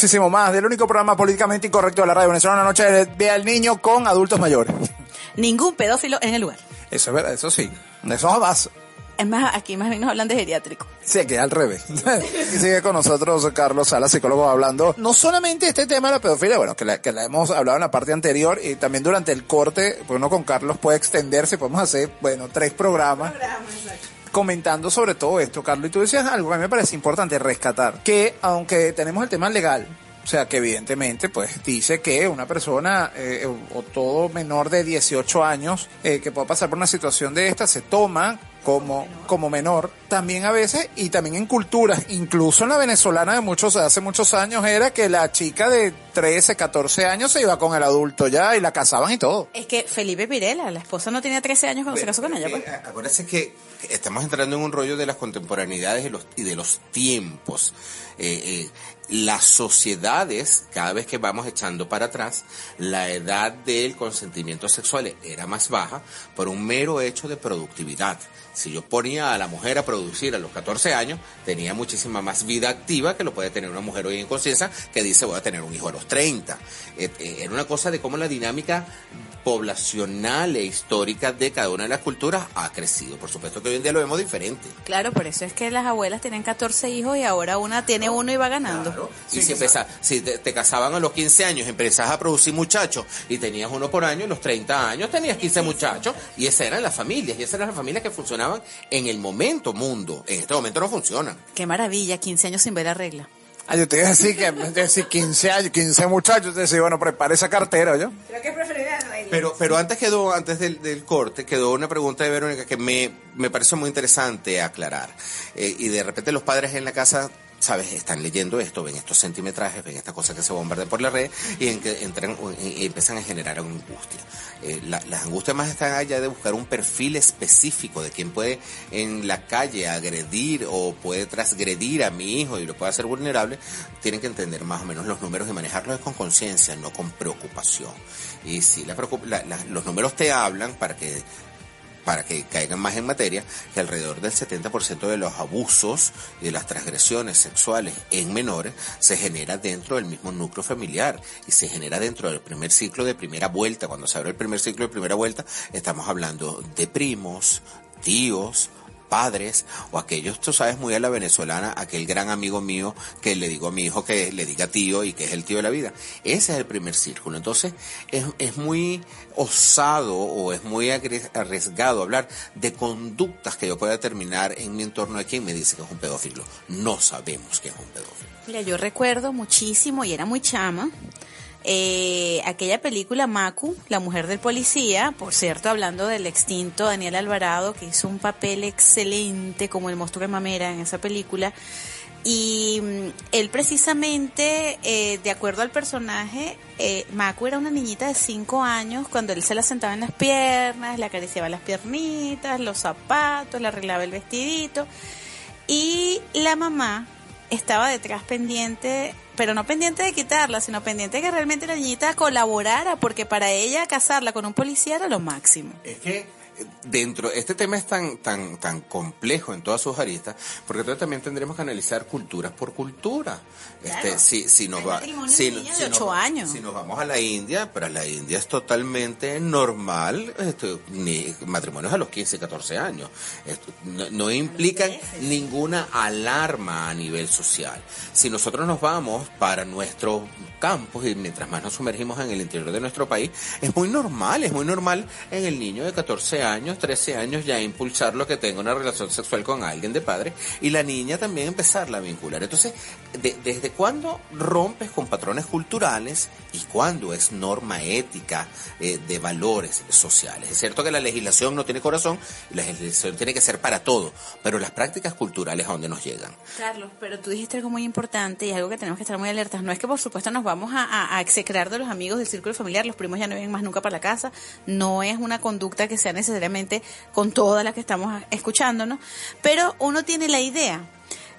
muchísimo más del único programa políticamente incorrecto de la radio venezolana, Noche de Ve al Niño con adultos mayores. Ningún pedófilo en el lugar. Eso es verdad, eso sí. Eso jamás. Es más, aquí más bien nos hablan de geriátrico. Sí, que al revés. y sigue con nosotros Carlos Sala, psicólogo, hablando no solamente este tema de la pedofilia, bueno, que la, que la hemos hablado en la parte anterior y también durante el corte, pues uno con Carlos puede extenderse, podemos hacer, bueno, tres programas. Comentando sobre todo esto, Carlos, y tú decías algo que a mí me parece importante rescatar, que aunque tenemos el tema legal, o sea, que evidentemente, pues dice que una persona eh, o, todo menor de 18 años eh, que pueda pasar por una situación de esta se toma como, como menor, también a veces, y también en culturas, incluso en la venezolana de muchos, hace muchos años era que la chica de 13, 14 años se iba con el adulto ya y la casaban y todo. Es que Felipe Pirela, la esposa no tenía 13 años cuando se casó con ella. Pues. Acuérdense que estamos entrando en un rollo de las contemporaneidades y, los, y de los tiempos. Eh, eh, las sociedades, cada vez que vamos echando para atrás, la edad del consentimiento sexual era más baja por un mero hecho de productividad. Si yo ponía a la mujer a producir a los 14 años, tenía muchísima más vida activa que lo puede tener una mujer hoy en conciencia que dice voy a tener un hijo a los 30. Eh, Era una cosa de cómo la dinámica poblacional e histórica de cada una de las culturas ha crecido. Por supuesto que hoy en día lo vemos diferente. Claro, por eso es que las abuelas tienen 14 hijos y ahora una tiene uno y va ganando. Y si, empezás- si te, te casaban a los 15 años, empezás a producir muchachos y tenías uno por año, a los 30 años tenías 15 muchachos y esas eran las familias, y esas eran las familias que funcionaban en el momento mundo. En este momento no funcionan. Qué maravilla, 15 años sin ver la regla. Ah, yo te iba a decir que, te iba a decir 15 años, 15 muchachos, te decía, bueno, prepare esa cartera, ¿yo? Creo que. Pero, pero antes quedó, antes del, del corte, quedó una pregunta de Verónica que me, me pareció muy interesante aclarar. Eh, y de repente los padres en la casa, sabes, están leyendo esto, ven estos centimetrajes, ven estas cosas que se bombardean por la red y en que entran y empiezan a generar angustia. Eh, la- las angustias más están allá de buscar un perfil específico de quién puede en la calle agredir o puede transgredir a mi hijo y lo puede hacer vulnerable. Tienen que entender más o menos los números y manejarlos con conciencia, no con preocupación. Y si la la- los números te hablan para que para que caigan más en materia, que alrededor del 70% de los abusos y de las transgresiones sexuales en menores se genera dentro del mismo núcleo familiar y se genera dentro del primer ciclo de primera vuelta. Cuando se abre el primer ciclo de primera vuelta, estamos hablando de primos, tíos, padres o aquellos, tú sabes, muy a la venezolana, aquel gran amigo mío que le digo a mi hijo que le diga tío y que es el tío de la vida. Ese es el primer círculo. Entonces, es, es muy osado o es muy arriesgado hablar de conductas que yo pueda determinar en mi entorno de quien me dice que es un pedófilo. No sabemos que es un pedófilo. Mira, yo recuerdo muchísimo, y era muy chama, eh, aquella película Macu, La mujer del policía, por cierto, hablando del extinto Daniel Alvarado, que hizo un papel excelente como el monstruo de mamera en esa película. Y mm, él precisamente, eh, de acuerdo al personaje, eh, Macu era una niñita de 5 años cuando él se la sentaba en las piernas, le acariciaba las piernitas, los zapatos, le arreglaba el vestidito. Y la mamá estaba detrás pendiente, pero no pendiente de quitarla, sino pendiente de que realmente la niñita colaborara, porque para ella casarla con un policía era lo máximo. Es que dentro, este tema es tan, tan, tan complejo en todas sus aristas, porque entonces también tendremos que analizar culturas por cultura. Este, si, si nos va, si, si de nos- años. si nos vamos a la India, para la India es totalmente normal, este, ni matrimonios a los 15, 14 años. Esto no, no implican ninguna alarma a nivel social. Si nosotros nos vamos para nuestros campos y mientras más nos sumergimos en el interior de nuestro país, es muy normal, es muy normal en el niño de 14 años, 13 años ya impulsarlo que tenga una relación sexual con alguien de padre y la niña también empezarla a vincular. Entonces, de- ¿desde cuándo rompes con patrones culturales y cuándo es norma ética eh, de valores sociales? Es cierto que la legislación no tiene corazón la legislación tiene que ser para todo, pero las prácticas culturales a dónde nos llegan. Carlos, pero tú dijiste algo muy importante y algo que tenemos que estar muy alertas. No es que por supuesto nos vamos a, a- a execrar de los amigos del círculo familiar, los primos ya no vienen más nunca para la casa, no es una conducta que sea necesariamente con todas las que estamos escuchándonos, pero uno tiene la idea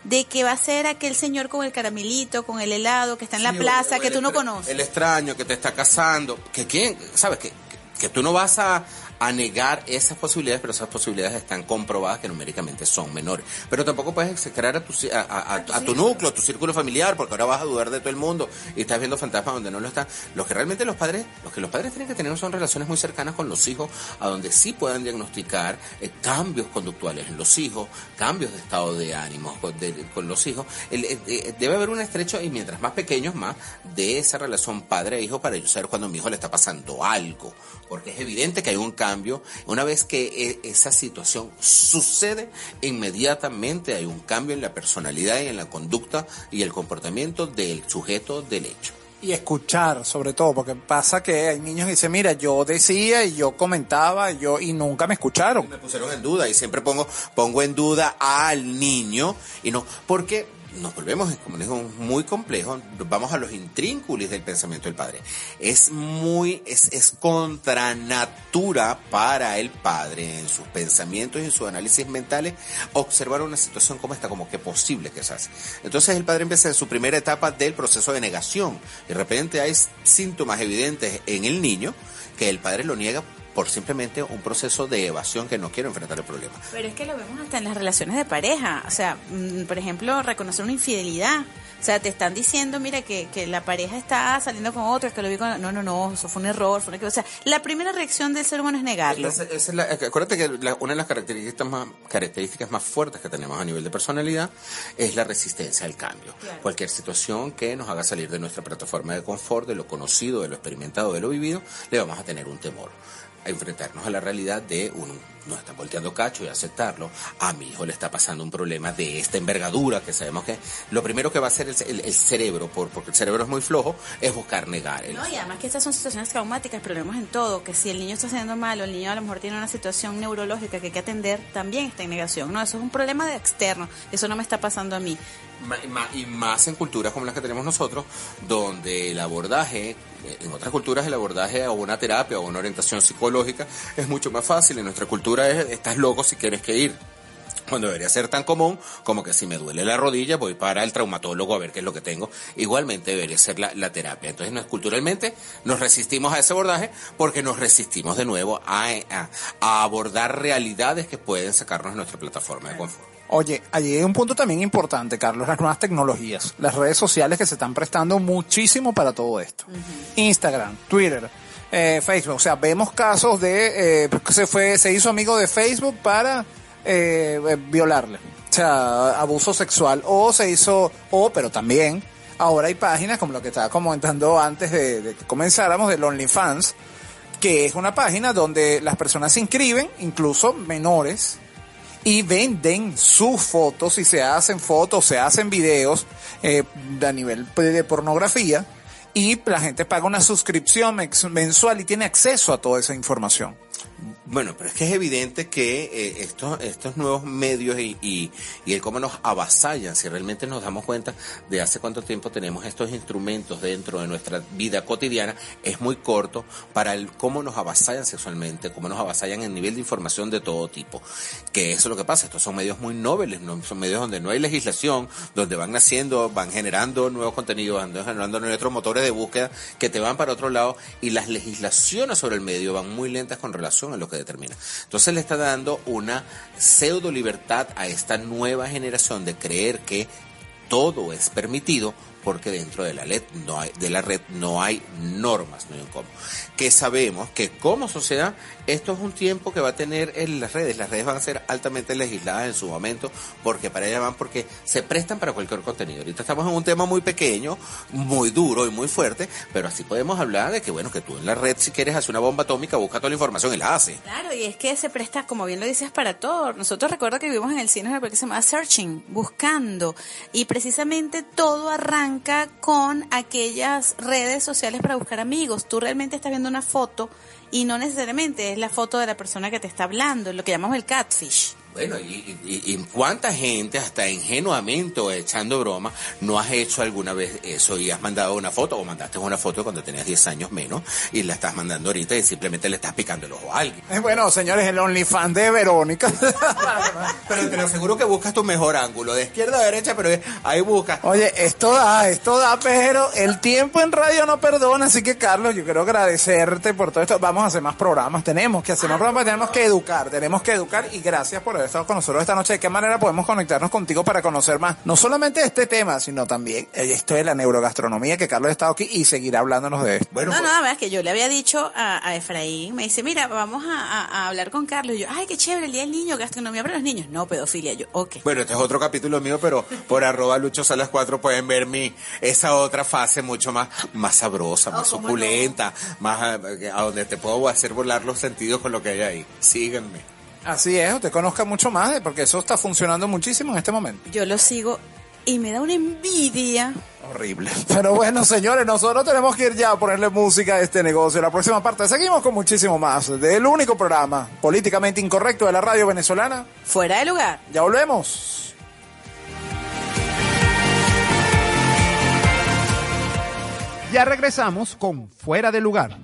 de que va a ser aquel señor con el caramelito, con el helado, que está en la plaza, que tú no conoces. El extraño que te está casando, que quién, sabes que, que, que tú no vas a, a negar esas posibilidades, pero esas posibilidades están comprobadas que numéricamente son menores. Pero tampoco puedes execrar a tu, a, a- a- a tu núcleo, a tu círculo familiar, porque ahora vas a dudar de todo el mundo y estás viendo fantasmas donde no lo están. Lo que realmente los padres, los que los padres tienen que tener son relaciones muy cercanas con los hijos, a donde sí puedan diagnosticar eh, cambios conductuales en los hijos, cambios de estado de ánimo con, de- con los hijos. El- eh, eh, debe haber un estrecho, y mientras más pequeños, más de esa relación padre-hijo para yo saber cuando a mi hijo le está pasando algo. Porque es evidente que hay un cambio. Una vez que eh, esa situación sucede, inmediatamente hay un cambio en la personalidad y en la conducta y el comportamiento del sujeto del hecho. Y escuchar, sobre todo, porque pasa que hay niños que dicen, mira, yo decía y yo comentaba y yo y nunca me escucharon. me pusieron en duda y siempre pongo pongo en duda al niño y no porque nos volvemos como digo muy complejo vamos a los intrínculos del pensamiento del padre. Es muy es, es contra natura para el padre en sus pensamientos y en sus análisis mentales observar una situación como esta como que posible que se hace. Entonces el padre empieza en su primera etapa del proceso de negación. De repente hay síntomas evidentes en el niño que el padre lo niega por simplemente un proceso de evasión que no quiere enfrentar el problema. Pero es que lo vemos hasta en las relaciones de pareja. O sea, mm, por ejemplo, reconocer una infidelidad. O sea, te están diciendo, mira, que, que la pareja está saliendo con otro, es que lo vi con... No, no, no, eso fue un error. Fue una... O sea, la primera reacción del ser humano es negarlo. Es la- acuérdate que la- una de las características más, características más fuertes que tenemos a nivel de personalidad es la resistencia al cambio. Cualquier situación que nos haga salir de nuestra plataforma de confort, de lo conocido, de lo experimentado, de lo vivido, le vamos a tener un temor. A enfrentarnos a la realidad de un nos están volteando cacho y aceptarlo. A mi hijo le está pasando un problema de esta envergadura que sabemos que lo primero que va a hacer el, el- el cerebro, por, porque el cerebro es muy flojo, es buscar negar. el- No, y además que estas son situaciones traumáticas, pero vemos en todo, que si el niño está haciendo mal o el niño a lo mejor tiene una situación neurológica que hay que atender, también está en negación. No, eso es un problema de externo, eso no me está pasando a mí. Y más en culturas como las que tenemos nosotros, donde el abordaje, en otras culturas el abordaje a una terapia o una orientación psicológica es mucho más fácil. En nuestra cultura es, estás loco si quieres que ir. Cuando debería ser tan común como que si me duele la rodilla voy para el traumatólogo a ver qué es lo que tengo. Igualmente debería ser la, la terapia. Entonces nos, culturalmente nos resistimos a ese abordaje porque nos resistimos de nuevo a, a- a abordar realidades que pueden sacarnos de nuestra plataforma de confort. Oye, allí hay un punto también importante, Carlos, las nuevas tecnologías, las redes sociales que se están prestando muchísimo para todo esto. Instagram, Twitter, eh, Facebook, o sea, vemos casos de eh, que se fue, se hizo amigo de Facebook para eh, eh, violarle, o sea, abuso sexual, o se hizo, o, pero también ahora hay páginas como lo que estaba comentando antes de, de que comenzáramos del OnlyFans, que es una página donde las personas se inscriben, incluso menores, y venden sus fotos y se hacen fotos, se hacen videos eh, a nivel de pornografía y la gente paga una suscripción mensual y tiene acceso a toda esa información. Bueno, pero es que es evidente que eh, estos, estos nuevos medios y, y, y el cómo nos avasallan, si realmente nos damos cuenta de hace cuánto tiempo tenemos estos instrumentos dentro de nuestra vida cotidiana, es muy corto para el cómo nos avasallan sexualmente, cómo nos avasallan en nivel de información de todo tipo. Que eso es lo que pasa, estos son medios muy nobles, ¿no? son medios donde no hay legislación, donde van naciendo, van generando nuevos contenidos, van generando nuestros motores de búsqueda que te van para otro lado y las legislaciones sobre el medio van muy lentas con relación a lo que determina. Entonces le está dando una pseudo libertad a esta nueva generación de creer que todo es permitido porque dentro de la red no hay, de la red no hay normas, no hay un cómo. Que sabemos que como sociedad esto es un tiempo que va a tener en las redes. Las redes van a ser altamente legisladas en su momento porque para allá van porque se prestan para cualquier contenido. Ahorita estamos en un tema muy pequeño, muy duro y muy fuerte, pero así podemos hablar de que bueno, que tú en la red si quieres hacer una bomba atómica busca toda la información y la hace. Claro, y es que se presta, como bien lo dices, para todo. Nosotros recuerdo que vivimos en el cine una película que se llama Searching, buscando, y precisamente todo arranca con aquellas redes sociales para buscar amigos. Tú realmente estás viendo una foto y no necesariamente es la foto de la persona que te está hablando, lo que llamamos el catfish. Bueno, y, y- y cuánta gente, hasta ingenuamente o echando broma, no has hecho alguna vez eso y has mandado una foto o mandaste una foto cuando tenías 10 años menos y la estás mandando ahorita y simplemente le estás picando el ojo a alguien. Eh, Bueno, señores, el OnlyFans de Verónica. <laughs> Pero te lo aseguro que buscas tu mejor ángulo, de izquierda a derecha, pero ahí buscas. Oye, esto da, esto da, pero el tiempo en radio no perdona, así que Carlos, yo quiero agradecerte por todo esto. Vamos a hacer más programas, tenemos que hacer más programas, tenemos que educar, tenemos que educar y gracias por haber estado con nosotros esta noche. ¿De qué manera podemos conectarnos contigo para conocer más? No solamente este tema, sino también esto de la neurogastronomía, que Carlos ha estado aquí y seguirá hablándonos de esto. Bueno, no, pues- no, la verdad es que yo le había dicho a, a Efraín, me dice, mira, vamos a, a- a hablar con Carlos. Y yo, ay, qué chévere, el día del niño, gastronomía para los niños. No, pedofilia. Yo, ok. Bueno, este es otro capítulo mío, pero por arroba Lucho Salas 4 pueden ver mi, esa otra fase mucho más, más sabrosa, más suculenta, más eh, a donde te puedo hacer volar los sentidos con lo que hay ahí. Síganme. Así es, usted conozca mucho más, de- porque eso está funcionando muchísimo en este momento. Yo lo sigo y me da una envidia. Horrible. Pero bueno, <laughs> señores, nosotros tenemos que ir ya a ponerle música a este negocio. La próxima parte seguimos con muchísimo más del único programa políticamente incorrecto de la radio venezolana. Fuera de lugar. Ya volvemos. Ya regresamos con Fuera de Lugar.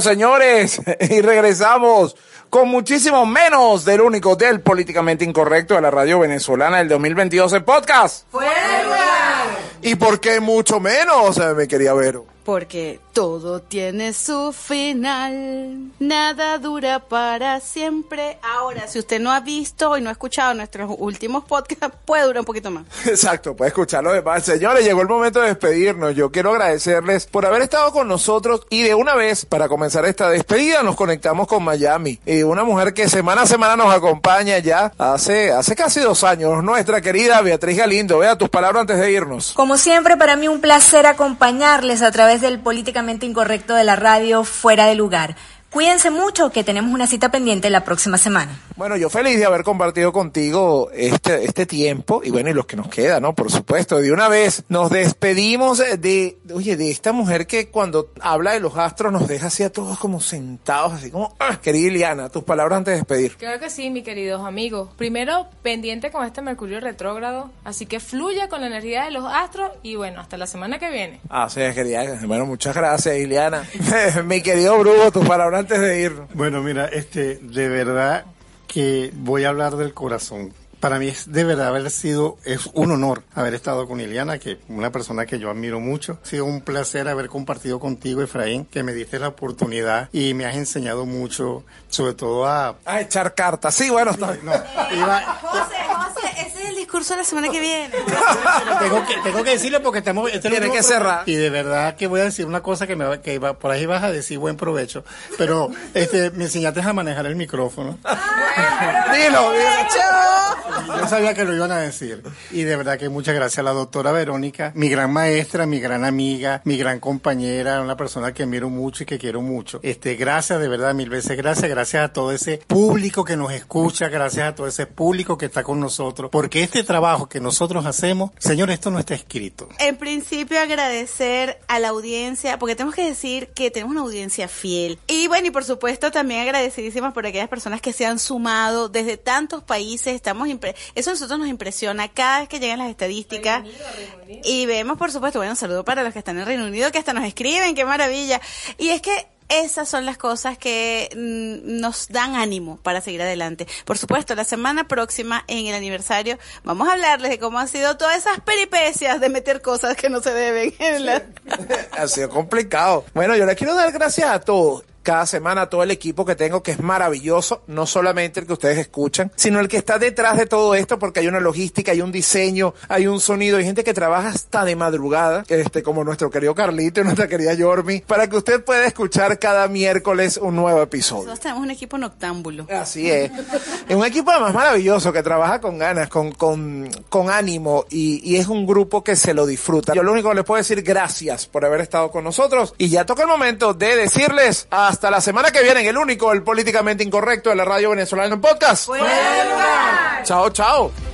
Bueno, señores, <laughs> y regresamos con muchísimo menos del único del políticamente incorrecto de la radio venezolana del 2022 en podcast. ¡Fuera! ¿Y por qué mucho menos, eh, mi querida Vero? porque todo tiene su final, nada dura para siempre. Ahora, si usted no ha visto y no ha escuchado nuestros últimos podcasts, <laughs> puede durar un poquito más. Exacto, puede escucharlo de más. Señores, llegó el momento de despedirnos. Yo quiero agradecerles por haber estado con nosotros y de una vez, para comenzar esta despedida, nos conectamos con Miami. Y una mujer que semana a semana nos acompaña ya hace, hace casi dos años, nuestra querida Beatriz Galindo. Vea tus palabras antes de irnos. Como siempre, para mí un placer acompañarles a través del políticamente incorrecto de la radio fuera de lugar. Cuídense mucho, que tenemos una cita pendiente la próxima semana. Bueno, yo feliz de haber compartido contigo este, este tiempo y bueno, y los que nos queda, ¿no? Por supuesto, de una vez nos despedimos de, oye, de esta mujer que cuando habla de los astros nos deja así a todos como sentados, así como, ah, querida Iliana, tus palabras antes de despedir. Claro que sí, mis queridos amigos. Primero, pendiente con este Mercurio retrógrado, así que fluya con la energía de los astros y bueno, hasta la semana que viene. Ah, sí, querida. Bueno, muchas gracias, Iliana. <laughs> Mi querido Bruno, tus palabras antes de irnos. Bueno, mira, este, de verdad que voy a hablar del corazón. Para mí es de verdad haber sido, es un honor haber estado con Iliana, que una persona que yo admiro mucho. Ha sido un placer haber compartido contigo, Efraín, que me diste la oportunidad y me has enseñado mucho, sobre todo a... A echar cartas. Sí, bueno, está bien. No, iba- José, José, ese es el discurso de la semana que viene. <laughs> tengo que, tengo que decirlo porque estamos... este Tiene que cerrar. Y de verdad que voy a decir una cosa que, me, va- que va- por ahí vas a decir buen provecho, pero este, me enseñaste a manejar el micrófono. <laughs> Dilo, dilo. <laughs> Yo sabía que lo iban a decir. Y de verdad que muchas gracias a la doctora Verónica, mi gran maestra, mi gran amiga, mi gran compañera, una persona que admiro mucho y que quiero mucho. Este, gracias, de verdad, mil veces gracias. Gracias a todo ese público que nos escucha, gracias a todo ese público que está con nosotros. Porque este trabajo que nosotros hacemos, señor, esto no está escrito. En principio agradecer a la audiencia, porque tenemos que decir que tenemos una audiencia fiel. Y bueno, y por supuesto también agradecidísimas por aquellas personas que se han sumado desde tantos países. Estamos Eso a nosotros nos impresiona cada vez que llegan las estadísticas. Y vemos, por supuesto, bueno, un saludo para los que están en Reino Unido, que hasta nos escriben, qué maravilla. Y es que esas son las cosas que mm, nos dan ánimo para seguir adelante. Por supuesto, la semana próxima, en el aniversario, vamos a hablarles de cómo han sido todas esas peripecias de meter cosas que no se deben en la... <laughs> ha sido complicado. Bueno, yo le quiero dar gracias a todos. Cada semana a todo el equipo que tengo, que es maravilloso, no solamente el que ustedes escuchan, sino el que está detrás de todo esto, porque hay una logística, hay un diseño, hay un sonido, hay gente que trabaja hasta de madrugada, este, como nuestro querido Carlito y nuestra querida Yormi, para que usted pueda escuchar cada miércoles un nuevo episodio. Nosotros tenemos un equipo noctámbulo. Así es. Es un equipo además maravilloso que trabaja con ganas, con, con, con ánimo y, y es un grupo que se lo disfruta. Yo lo único que les puedo decir gracias por haber estado con nosotros y ya toca el momento de decirles hasta la semana que viene en el único, el políticamente incorrecto de la radio venezolana en podcast. Chao, chao.